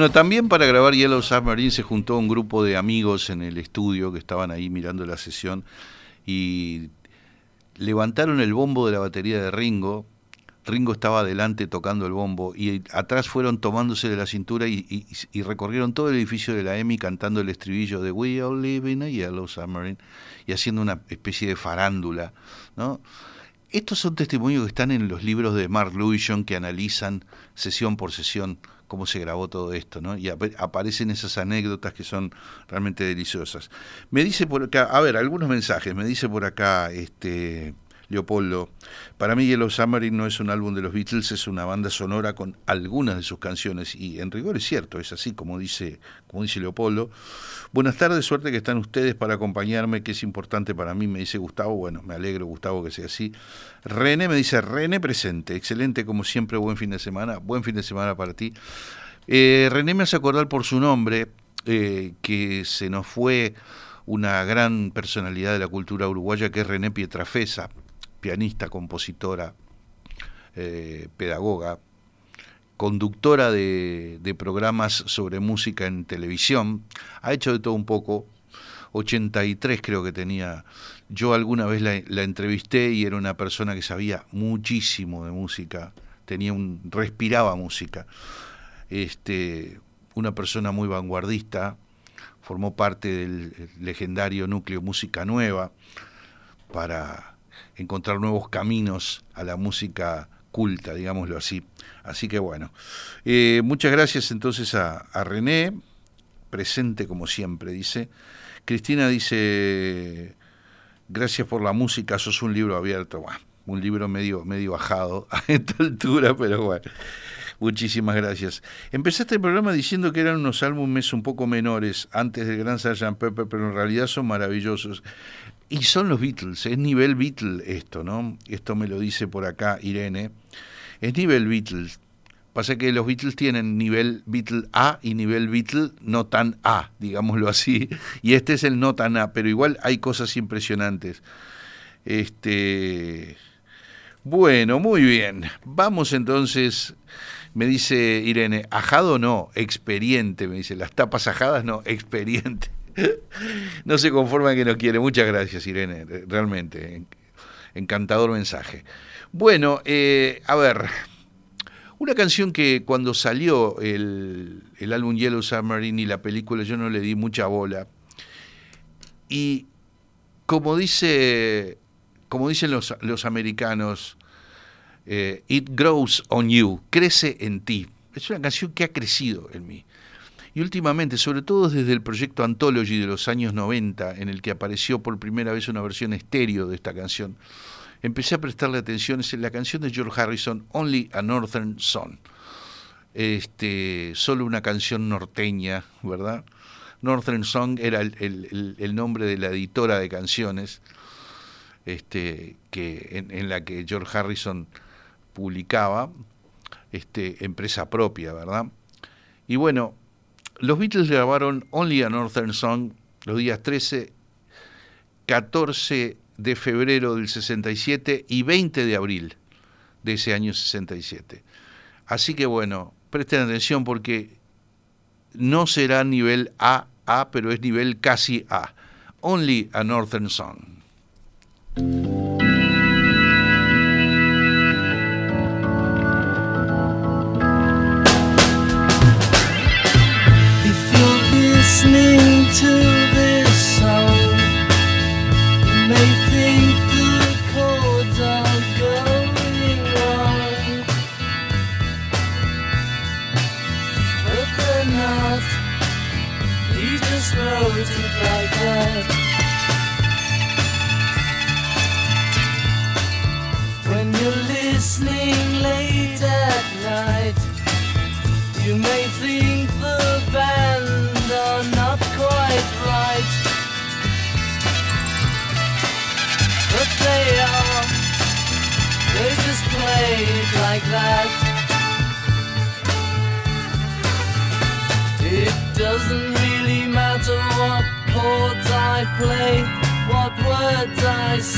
Bueno, también para grabar Yellow Submarine se juntó un grupo de amigos en el estudio que estaban ahí mirando la sesión y levantaron el bombo de la batería de Ringo. Ringo estaba adelante tocando el bombo y atrás fueron tomándose de la cintura y, recorrieron todo el edificio de la EMI cantando el estribillo de We all live in a yellow submarine y haciendo una especie de farándula. Estos son testimonios que están en los libros de Mark Lewisham que analizan sesión por sesión cómo se grabó todo esto, ¿no? Y ap- aparecen esas anécdotas que son realmente deliciosas. Me dice por acá, a ver, algunos mensajes, me dice por acá, este, Leopoldo, para mí Yellow Submarine no es un álbum de los Beatles, es una banda sonora con algunas de sus canciones, y en rigor es cierto, es así como dice, como dice Leopoldo. Buenas tardes, suerte que están ustedes para acompañarme, que es importante para mí, me dice Gustavo, bueno, me alegro Gustavo que sea así. René me dice, René presente, excelente como siempre, buen fin de semana, buen fin de semana para ti. Eh, René me hace acordar por su nombre eh, que se nos fue una gran personalidad de la cultura uruguaya que es René Pietrafesa, pianista, compositora, eh, pedagoga, conductora de, programas sobre música en televisión, ha hecho de todo un poco, 83 creo que tenía, yo alguna vez la, la entrevisté y era una persona que sabía muchísimo de música, tenía un, respiraba música, este, una persona muy vanguardista, formó parte del legendario núcleo Música Nueva para encontrar nuevos caminos a la música culta, digámoslo así. Así que bueno, eh, muchas gracias entonces a, a, René, presente como siempre, dice. Cristina dice, gracias por la música, sos un libro abierto. Un libro medio, medio bajado a esta altura, pero bueno. Muchísimas gracias. Empezaste el programa diciendo que eran unos álbumes un poco menores antes del Gran Sgt. Pepper, pero en realidad son maravillosos. Y son los Beatles, es nivel Beatle esto, ¿no? Esto me lo dice por acá Irene. Es nivel Beatles. Pasa que los Beatles tienen nivel Beatle A y nivel Beatle no tan A, digámoslo así. Y este es el no tan A, pero igual hay cosas impresionantes. Este. Bueno, muy bien. Vamos entonces. Me dice Irene, ajado no, experiente, me dice, las tapas ajadas no, experiente. No se conforma que no quiere. Muchas gracias, Irene, realmente. Encantador mensaje. Bueno, eh, a ver, una canción que cuando salió el, el, álbum Yellow Submarine y la película yo no le di mucha bola. Y como dice, como dicen los, los americanos, eh, It Grows on You, crece en ti. Es una canción que ha crecido en mí. Y últimamente, sobre todo desde el proyecto Anthology de los años 90, en el que apareció por primera vez una versión estéreo de esta canción, empecé a prestarle atención. Es la canción de George Harrison, Only a Northern Song. Este, solo una canción norteña, ¿verdad? Northern Song era el, el, nombre de la editora de canciones este, que, en, en la que George Harrison publicaba, este, empresa propia, ¿verdad? Y bueno, los Beatles grabaron Only a Northern Song los días 13, 14 de febrero del 67 y 20 de abril de ese año 67. Así que bueno, presten atención porque no será nivel A, A, pero es nivel casi A. Only a Northern Song.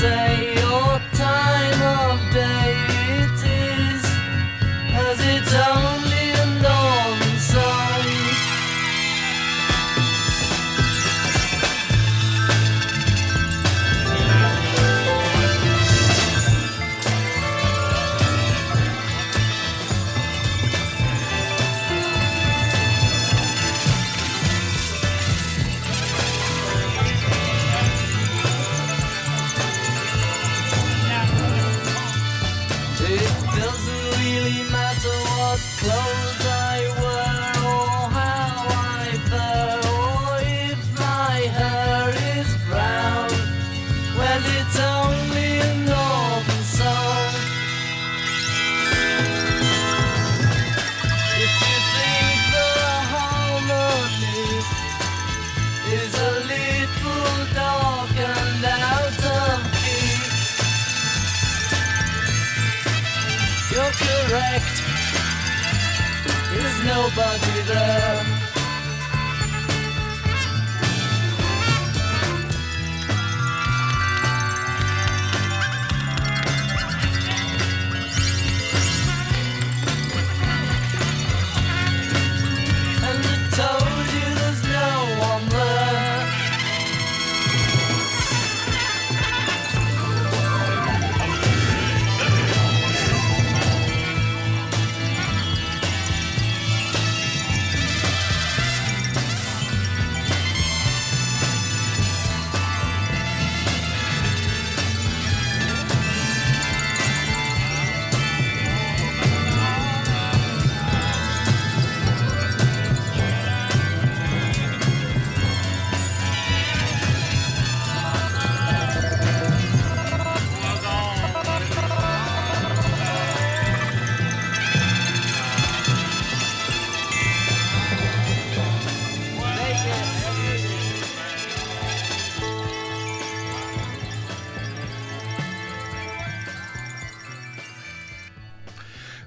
Say,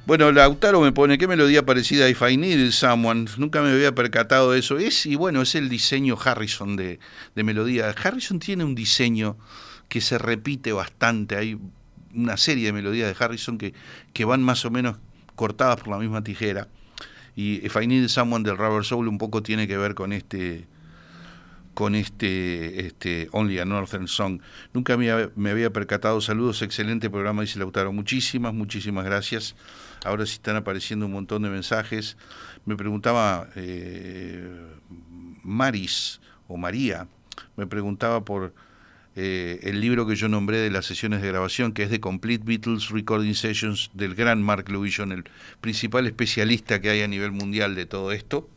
Bueno, Lautaro me pone, qué melodía parecida a If I Needed Someone. Nunca me había percatado de eso. Es, y bueno, es el diseño Harrison de, de melodía. Harrison tiene un diseño que se repite bastante. Hay una serie de melodías de Harrison que, que van más o menos cortadas por la misma tijera. Y If I Needed Someone del Rubber Soul un poco tiene que ver con este con este, este Only a Northern Song. Nunca me, me había percatado. Saludos, excelente programa, dice Lautaro. Muchísimas, muchísimas gracias. Ahora sí están apareciendo un montón de mensajes. Me preguntaba eh, Maris o María, me preguntaba por eh, el libro que yo nombré de las sesiones de grabación, que es de Complete Beatles Recording Sessions del gran Mark Lewison, el principal especialista que hay a nivel mundial de todo esto.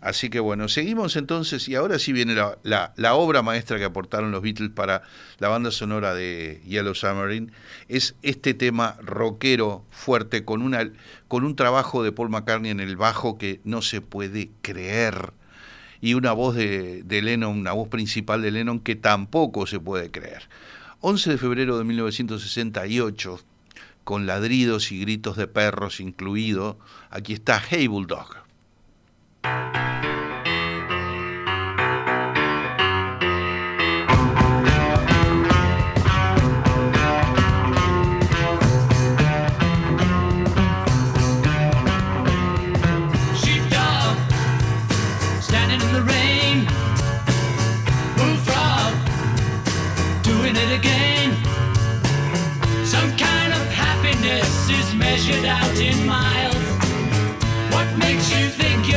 Así que bueno, seguimos entonces y ahora sí viene la, obra maestra que aportaron los Beatles para la banda sonora de Yellow Submarine. Es este tema rockero fuerte con, una, con un trabajo de Paul McCartney en el bajo que no se puede creer. Y una voz de, de Lennon, una voz principal de Lennon que tampoco se puede creer. 11 de febrero de 1968, con ladridos y gritos de perros incluido, aquí está Hey Bulldog. Thank you.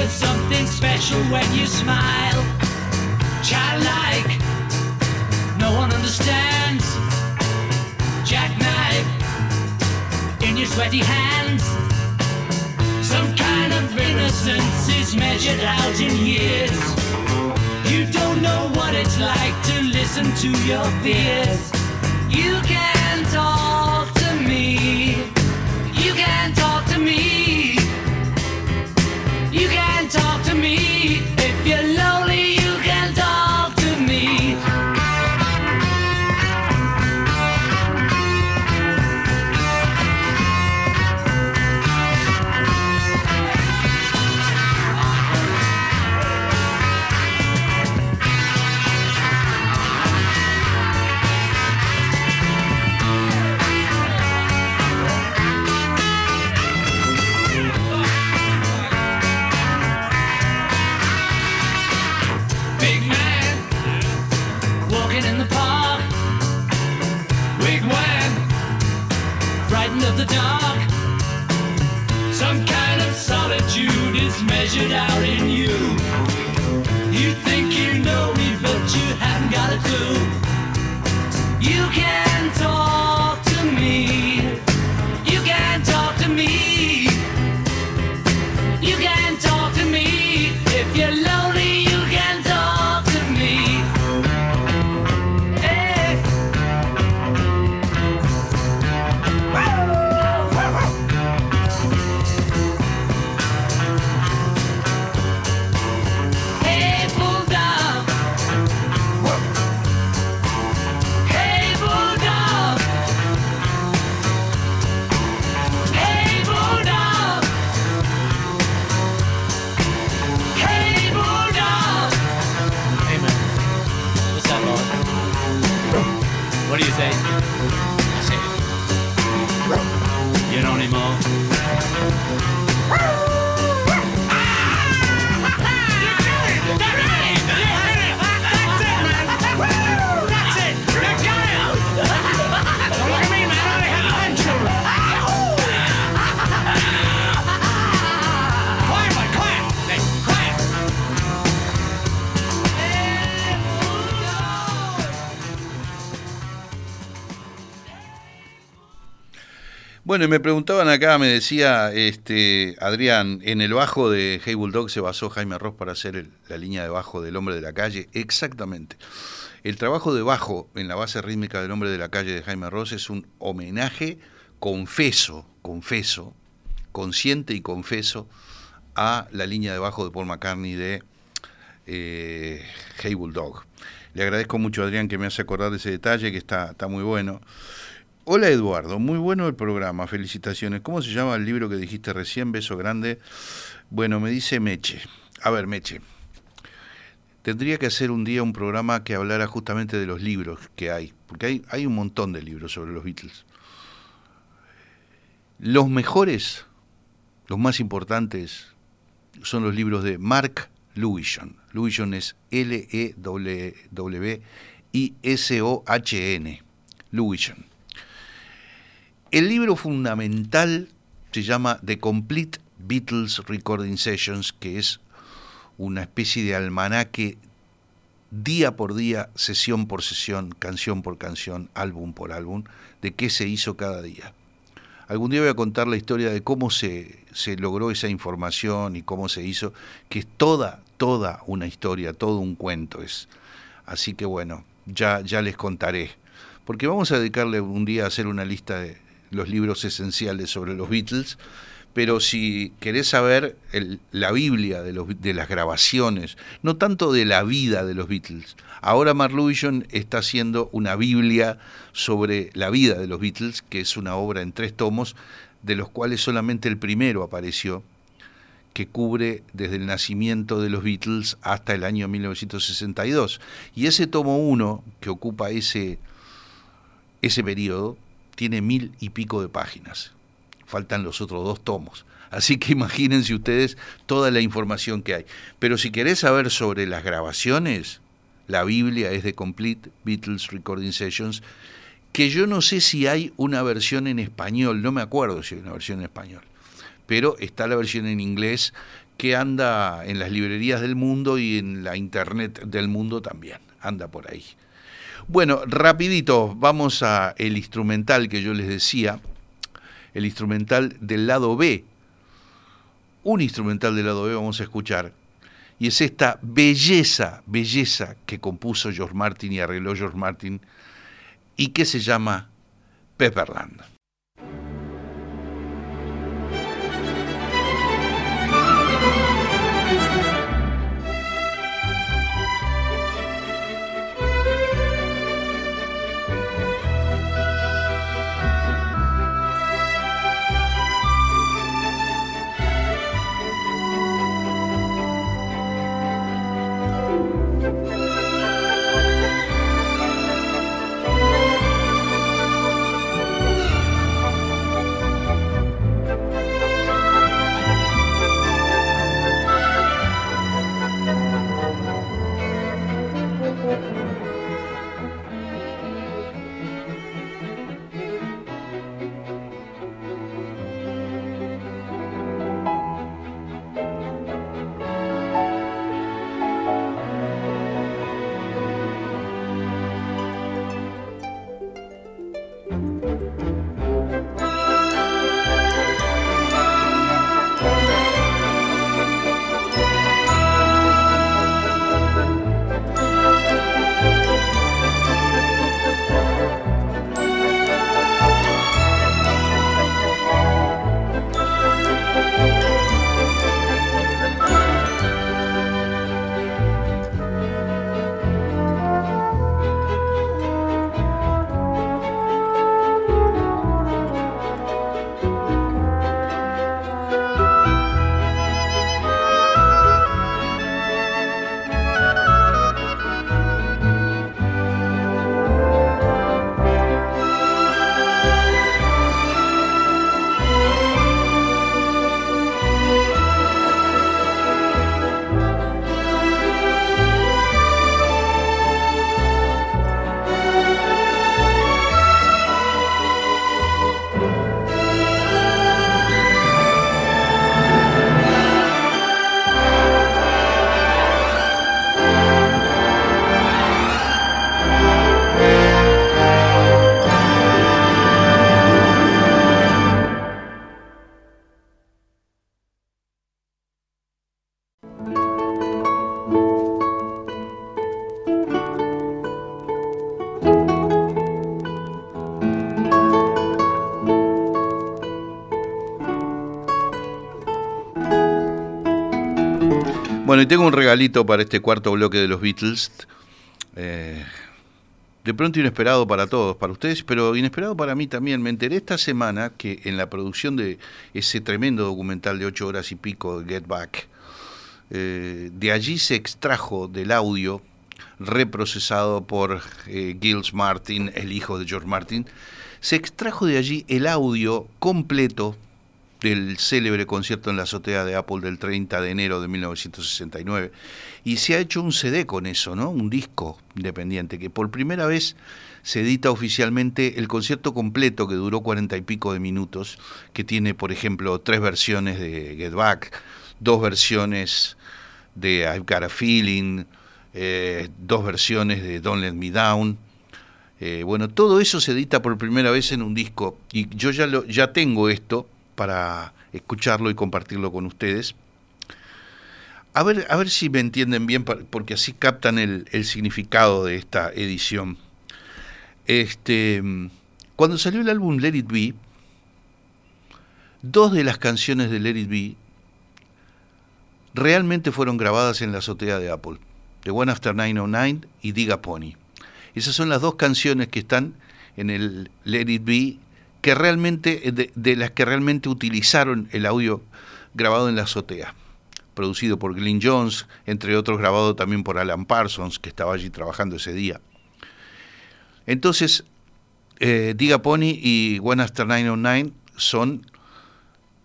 Something special when you smile? Childlike, no one understands. Jackknife in your sweaty hands. Some kind of innocence is measured out in years. You don't know what it's like to listen to your fears. You can talk to me. You can talk to me. Measured out in you. You think you know me, but you haven't got a clue. You can Bueno, y me preguntaban acá, me decía este Adrián, en el bajo de Hey Bulldog se basó Jaime Ross para hacer el- la línea de bajo del hombre de la calle. Exactamente. El trabajo de bajo en la base rítmica del hombre de la calle de Jaime Ross es un homenaje confeso, confeso, consciente y confeso a la línea de bajo de Paul McCartney de eh, Hey Bulldog. Le agradezco mucho a Adrián que me hace acordar de ese detalle que está, está muy bueno. Hola Eduardo, muy bueno el programa, felicitaciones. ¿Cómo se llama el libro que dijiste recién? Beso grande. Bueno, me dice Meche. A ver, Meche, tendría que hacer un día un programa que hablara justamente de los libros que hay, porque hay, un montón de libros sobre los Beatles. Los mejores, los más importantes, son los libros de Mark Lewishon. Lewishon es L-E-W-I-S-O-H-N. Lewishon. El libro fundamental se llama The Complete Beatles Recording Sessions, que es una especie de almanaque día por día, sesión por sesión, canción por canción, álbum por álbum, de qué se hizo cada día. Algún día voy a contar la historia de cómo se, se logró esa información y cómo se hizo, que es toda, toda una historia, todo un cuento es. Así que bueno, ya, ya les contaré. Porque vamos a dedicarle un día a hacer una lista de los libros esenciales sobre los Beatles, pero si querés saber la Biblia de, los, de las grabaciones, no tanto de la vida de los Beatles, ahora Mark está haciendo una Biblia sobre la vida de los Beatles, que es una obra en tres tomos, de los cuales solamente el primero apareció, que cubre desde el nacimiento de los Beatles hasta el año 1962. Y ese tomo uno, que ocupa ese, ese periodo, tiene mil y pico de páginas. Faltan los otros dos tomos. Así que imagínense ustedes toda la información que hay. Pero si querés saber sobre las grabaciones, la Biblia es de Complete Beatles Recording Sessions, que yo no sé si hay una versión en español, no me acuerdo si hay una versión en español, pero está la versión en inglés que anda en las librerías del mundo y en la internet del mundo también, anda por ahí. Bueno, rapidito, vamos a el instrumental que yo les decía, el instrumental del lado B. Un instrumental del lado B vamos a escuchar. Y es esta belleza, belleza que compuso George Martin y arregló George Martin y que se llama Pepperland. Bueno, y tengo un regalito para este cuarto bloque de los Beatles. Eh, de pronto inesperado para todos, para ustedes, pero inesperado para mí también. Me enteré esta semana que en la producción de ese tremendo documental de ocho horas y pico, Get Back, eh, de allí se extrajo del audio reprocesado por eh, Gilles Martin, el hijo de George Martin, se extrajo de allí el audio completo del célebre concierto en la azotea de Apple del 30 de enero de 1969. Y se ha hecho un CD con eso, ¿no? Un disco independiente, que por primera vez se edita oficialmente el concierto completo que duró cuarenta y pico de minutos, que tiene, por ejemplo, tres versiones de Get Back, dos versiones de I've Got a Feeling, eh, dos versiones de Don't Let Me Down. Eh, bueno, todo eso se edita por primera vez en un disco y yo ya, lo, ya tengo esto para escucharlo y compartirlo con ustedes. A ver, a ver si me entienden bien, porque así captan el, el significado de esta edición. Este, cuando salió el álbum Let It Be, dos de las canciones de Let It Be realmente fueron grabadas en la azotea de Apple, The One After 909 y Diga Pony. Esas son las dos canciones que están en el Let It Be que realmente, de, de, las que realmente utilizaron el audio grabado en la azotea, producido por Glyn Jones, entre otros grabado también por Alan Parsons, que estaba allí trabajando ese día. Entonces, eh, Diga Pony y One After 909 son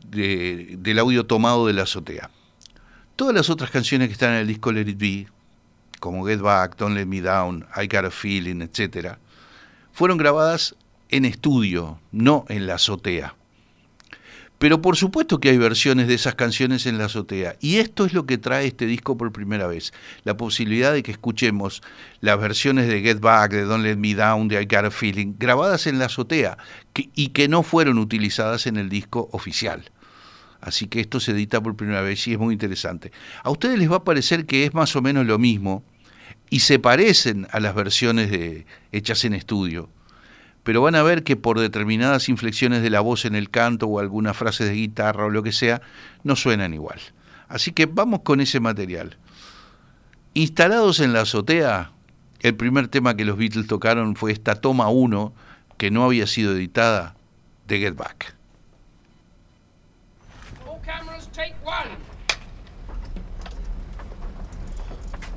de, del audio tomado de la azotea. Todas las otras canciones que están en el disco Let It Be, como Get Back, Don't Let Me Down, I Got a Feeling, etc., fueron grabadas en estudio, no en la azotea. Pero por supuesto que hay versiones de esas canciones en la azotea. Y esto es lo que trae este disco por primera vez. La posibilidad de que escuchemos las versiones de Get Back, de Don't Let Me Down, de I Got a Feeling, grabadas en la azotea y que no fueron utilizadas en el disco oficial. Así que esto se edita por primera vez y es muy interesante. A ustedes les va a parecer que es más o menos lo mismo y se parecen a las versiones de, hechas en estudio pero van a ver que por determinadas inflexiones de la voz en el canto o algunas frases de guitarra o lo que sea, no suenan igual. Así que vamos con ese material. Instalados en la azotea, el primer tema que los Beatles tocaron fue esta toma 1, que no había sido editada, de Get Back. All cameras, take one.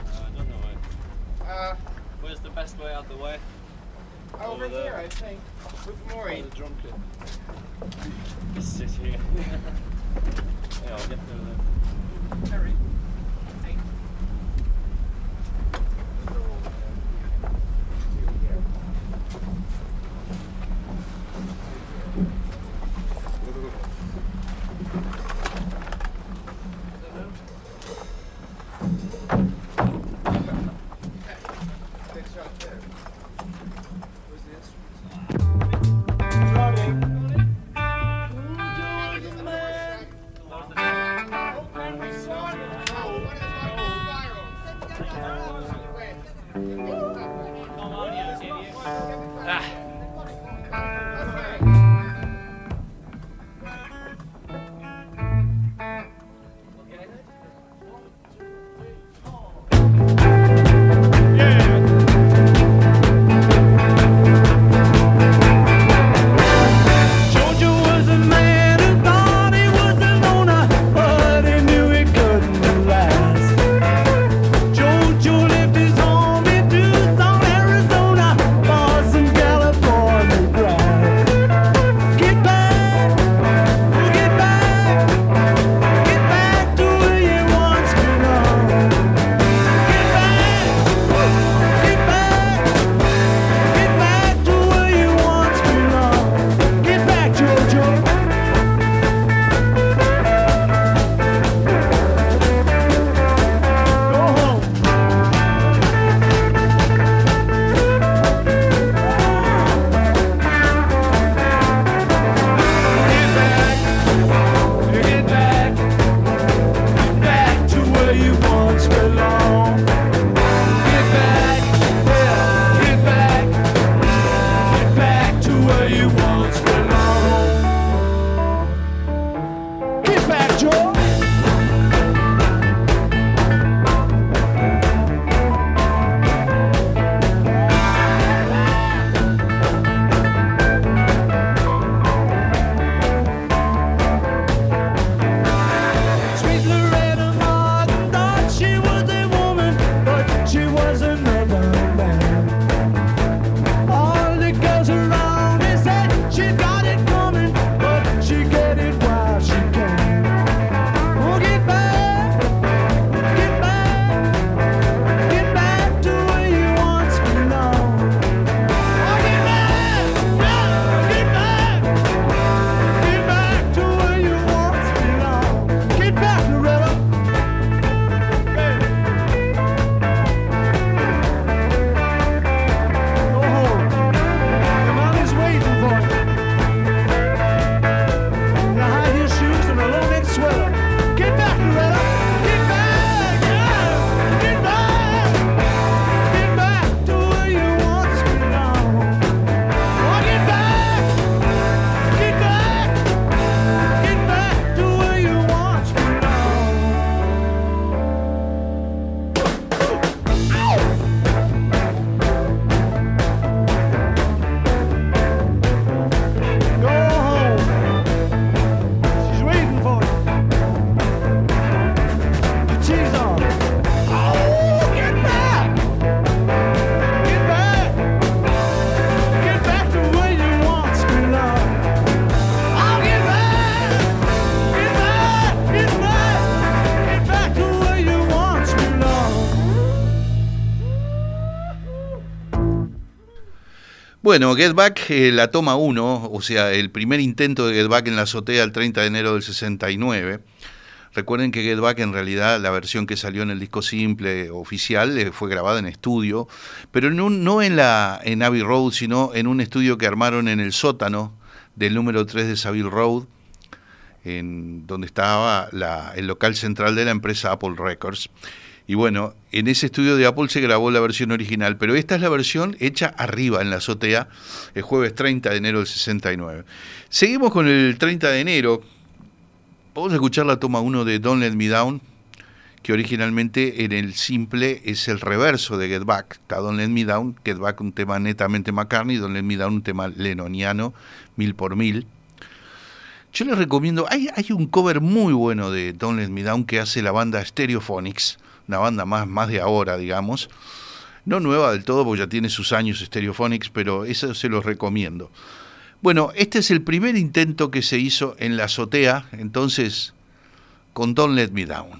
Uh, I don't know. Uh, Where's the best way out the way? Over Over there. here, I think. With Maury. the drum kit. Just sit here. yeah, I'll get through there. Harry. Bueno, Get Back, eh, la toma 1, o sea, el primer intento de Get Back en la azotea el 30 de enero del 69. Recuerden que Get Back en realidad la versión que salió en el disco simple oficial eh, fue grabada en estudio, pero no, no en la en Abbey Road, sino en un estudio que armaron en el sótano del número 3 de Savile Road, en donde estaba el local central de la empresa Apple Records. Y bueno, en ese estudio de Apple se grabó la versión original, pero esta es la versión hecha arriba en la azotea, el jueves 30 de enero del 69. Seguimos con el 30 de enero. Vamos a escuchar la toma 1 de Don't Let Me Down, que originalmente en el simple es el reverso de Get Back. Está Don't Let Me Down, Get Back un tema netamente McCartney, Don't Let Me Down un tema lenoniano, mil por mil. Yo les recomiendo, hay, hay un cover muy bueno de Don't Let Me Down que hace la banda Stereophonics, una banda más, más de ahora, digamos. No nueva del todo, porque ya tiene sus años Stereophonics, pero eso se los recomiendo. Bueno, este es el primer intento que se hizo en la azotea, entonces, con Don't Let Me Down.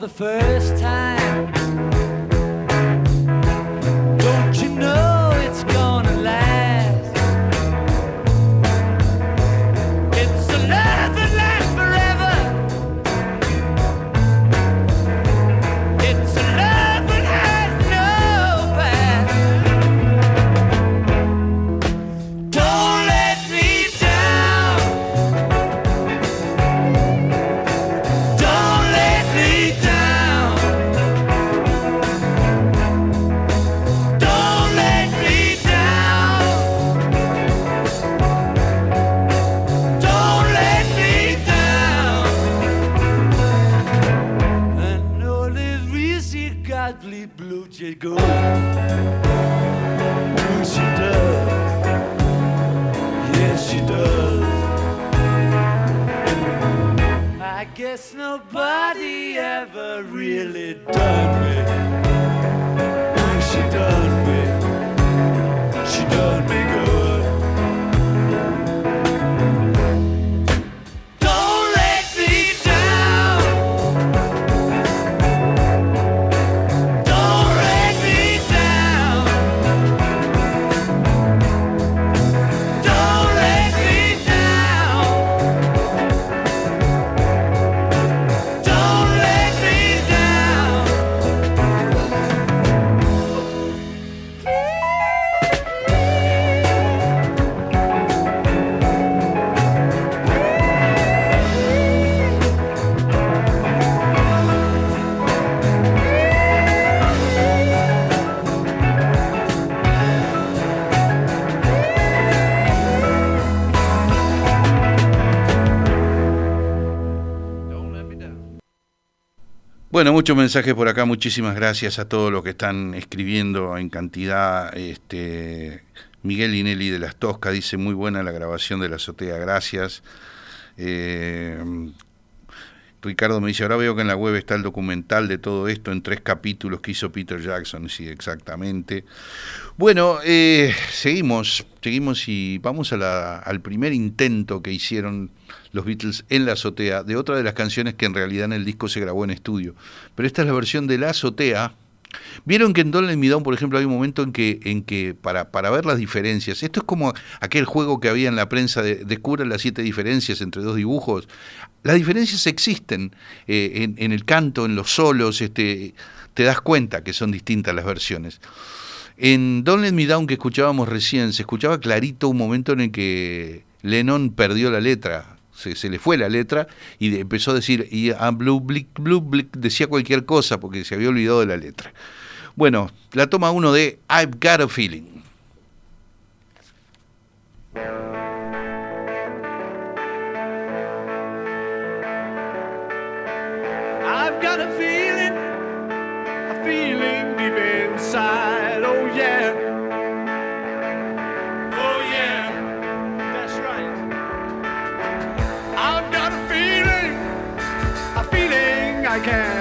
The first time. Bueno, muchos mensajes por acá, muchísimas gracias a todos los que están escribiendo en cantidad. Este, Miguel Inelli de Las Toscas dice muy buena la grabación de la azotea, gracias. Eh, Ricardo me dice, ahora veo que en la web está el documental de todo esto en tres capítulos que hizo Peter Jackson, sí, exactamente. Bueno, eh, seguimos, seguimos y vamos al primer intento que hicieron los Beatles en la azotea de otra de las canciones que en realidad en el disco se grabó en estudio. Pero esta es la versión de la azotea Vieron que en Don't Let Me Down, por ejemplo, hay un momento en que, en que para, para ver las diferencias, esto es como aquel juego que había en la prensa de descubra las siete diferencias entre dos dibujos. Las diferencias existen eh, en, en el canto, en los solos, este, te das cuenta que son distintas las versiones. En Don't Let Me Down que escuchábamos recién, se escuchaba clarito un momento en el que Lennon perdió la letra, se, le fue la letra y empezó a decir, y a blue blue blick, decía cualquier cosa porque se había olvidado de la letra. Bueno, la toma uno de I've Got a Feeling. I can't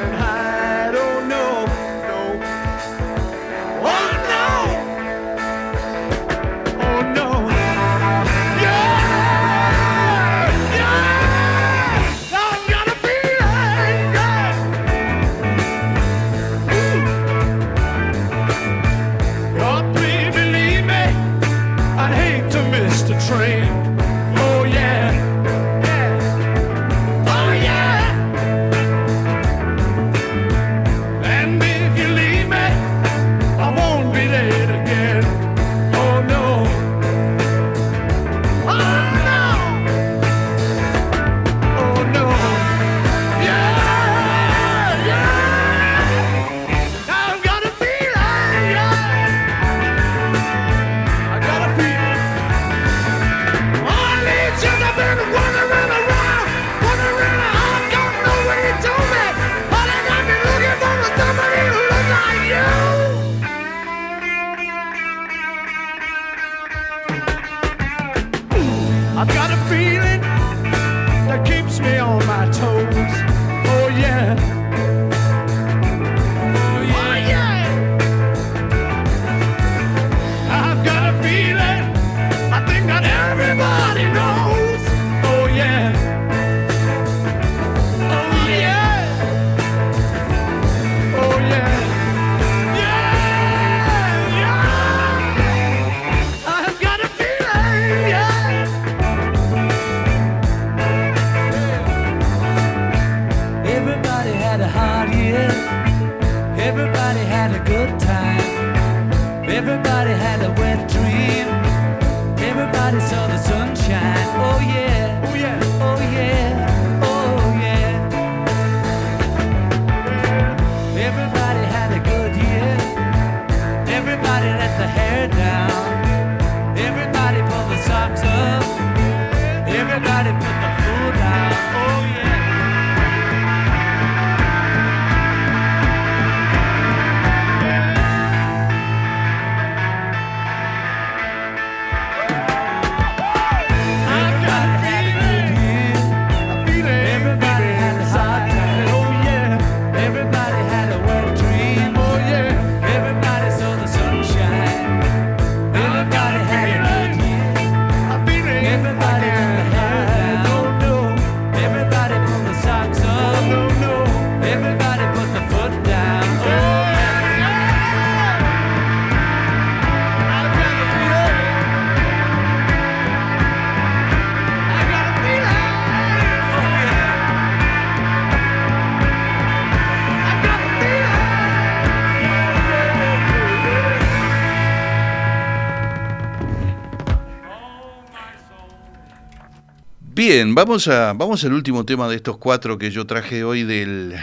Vamos, a, vamos al último tema de estos cuatro que yo traje hoy del,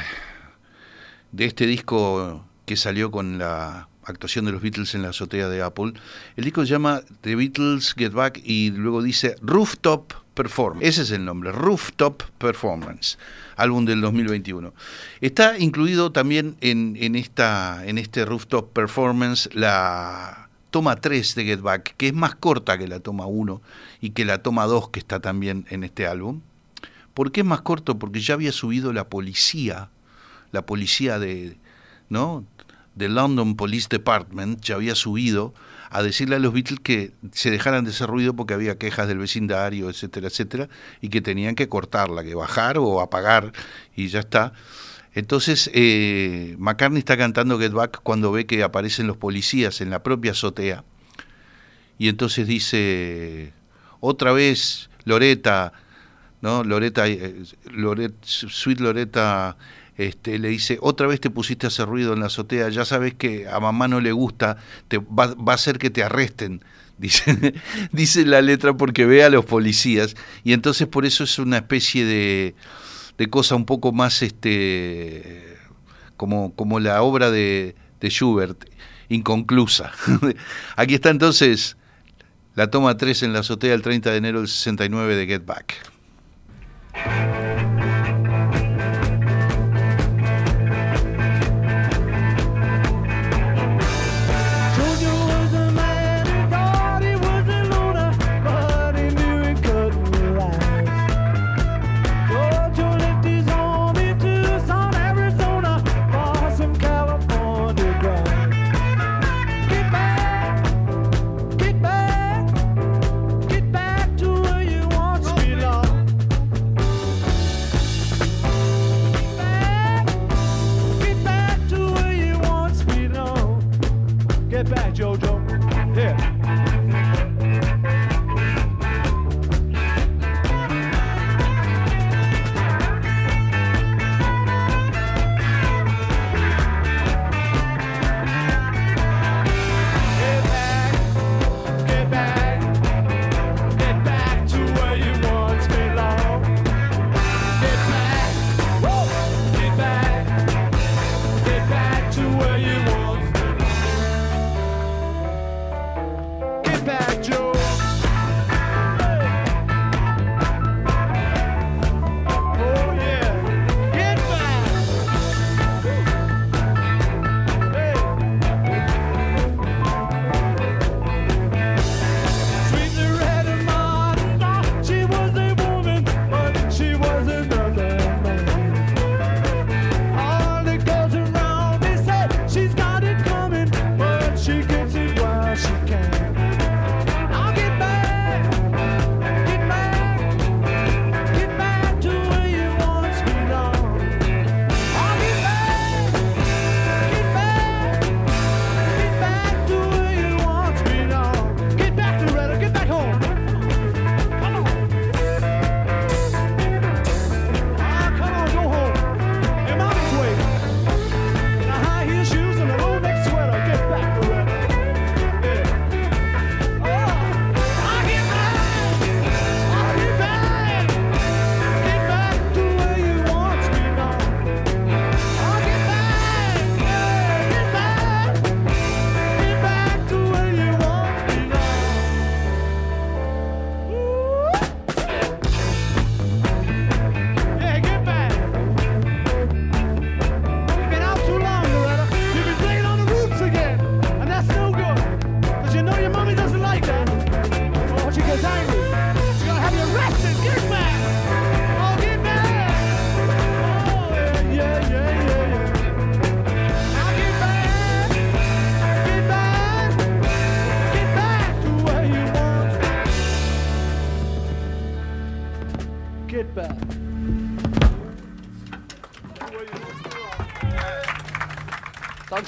de este disco que salió con la actuación de los Beatles en la azotea de Apple. El disco se llama The Beatles Get Back y luego dice Rooftop Performance. Ese es el nombre, Rooftop Performance, álbum del 2021. Está incluido también en, en, esta, en este Rooftop Performance la toma 3 de Get Back, que es más corta que la toma 1 y que la toma 2 que está también en este álbum. ¿Por qué es más corto? Porque ya había subido la policía, la policía de, ¿no? de London Police Department, ya había subido a decirle a los Beatles que se dejaran de hacer ruido porque había quejas del vecindario, etcétera, etcétera, y que tenían que cortarla, que bajar o apagar, y ya está. Entonces, eh, McCartney está cantando Get Back cuando ve que aparecen los policías en la propia azotea. Y entonces dice, otra vez, Loreta, ¿no? Loreta, eh, Loret, Sweet Loreta este, le dice, otra vez te pusiste a hacer ruido en la azotea, ya sabes que a mamá no le gusta, te, va, va a ser que te arresten, dice, dice la letra porque ve a los policías. Y entonces por eso es una especie de de cosa un poco más este como, como la obra de, de Schubert, inconclusa. Aquí está entonces la toma 3 en la azotea el 30 de enero del 69 de Get Back.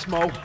smoke.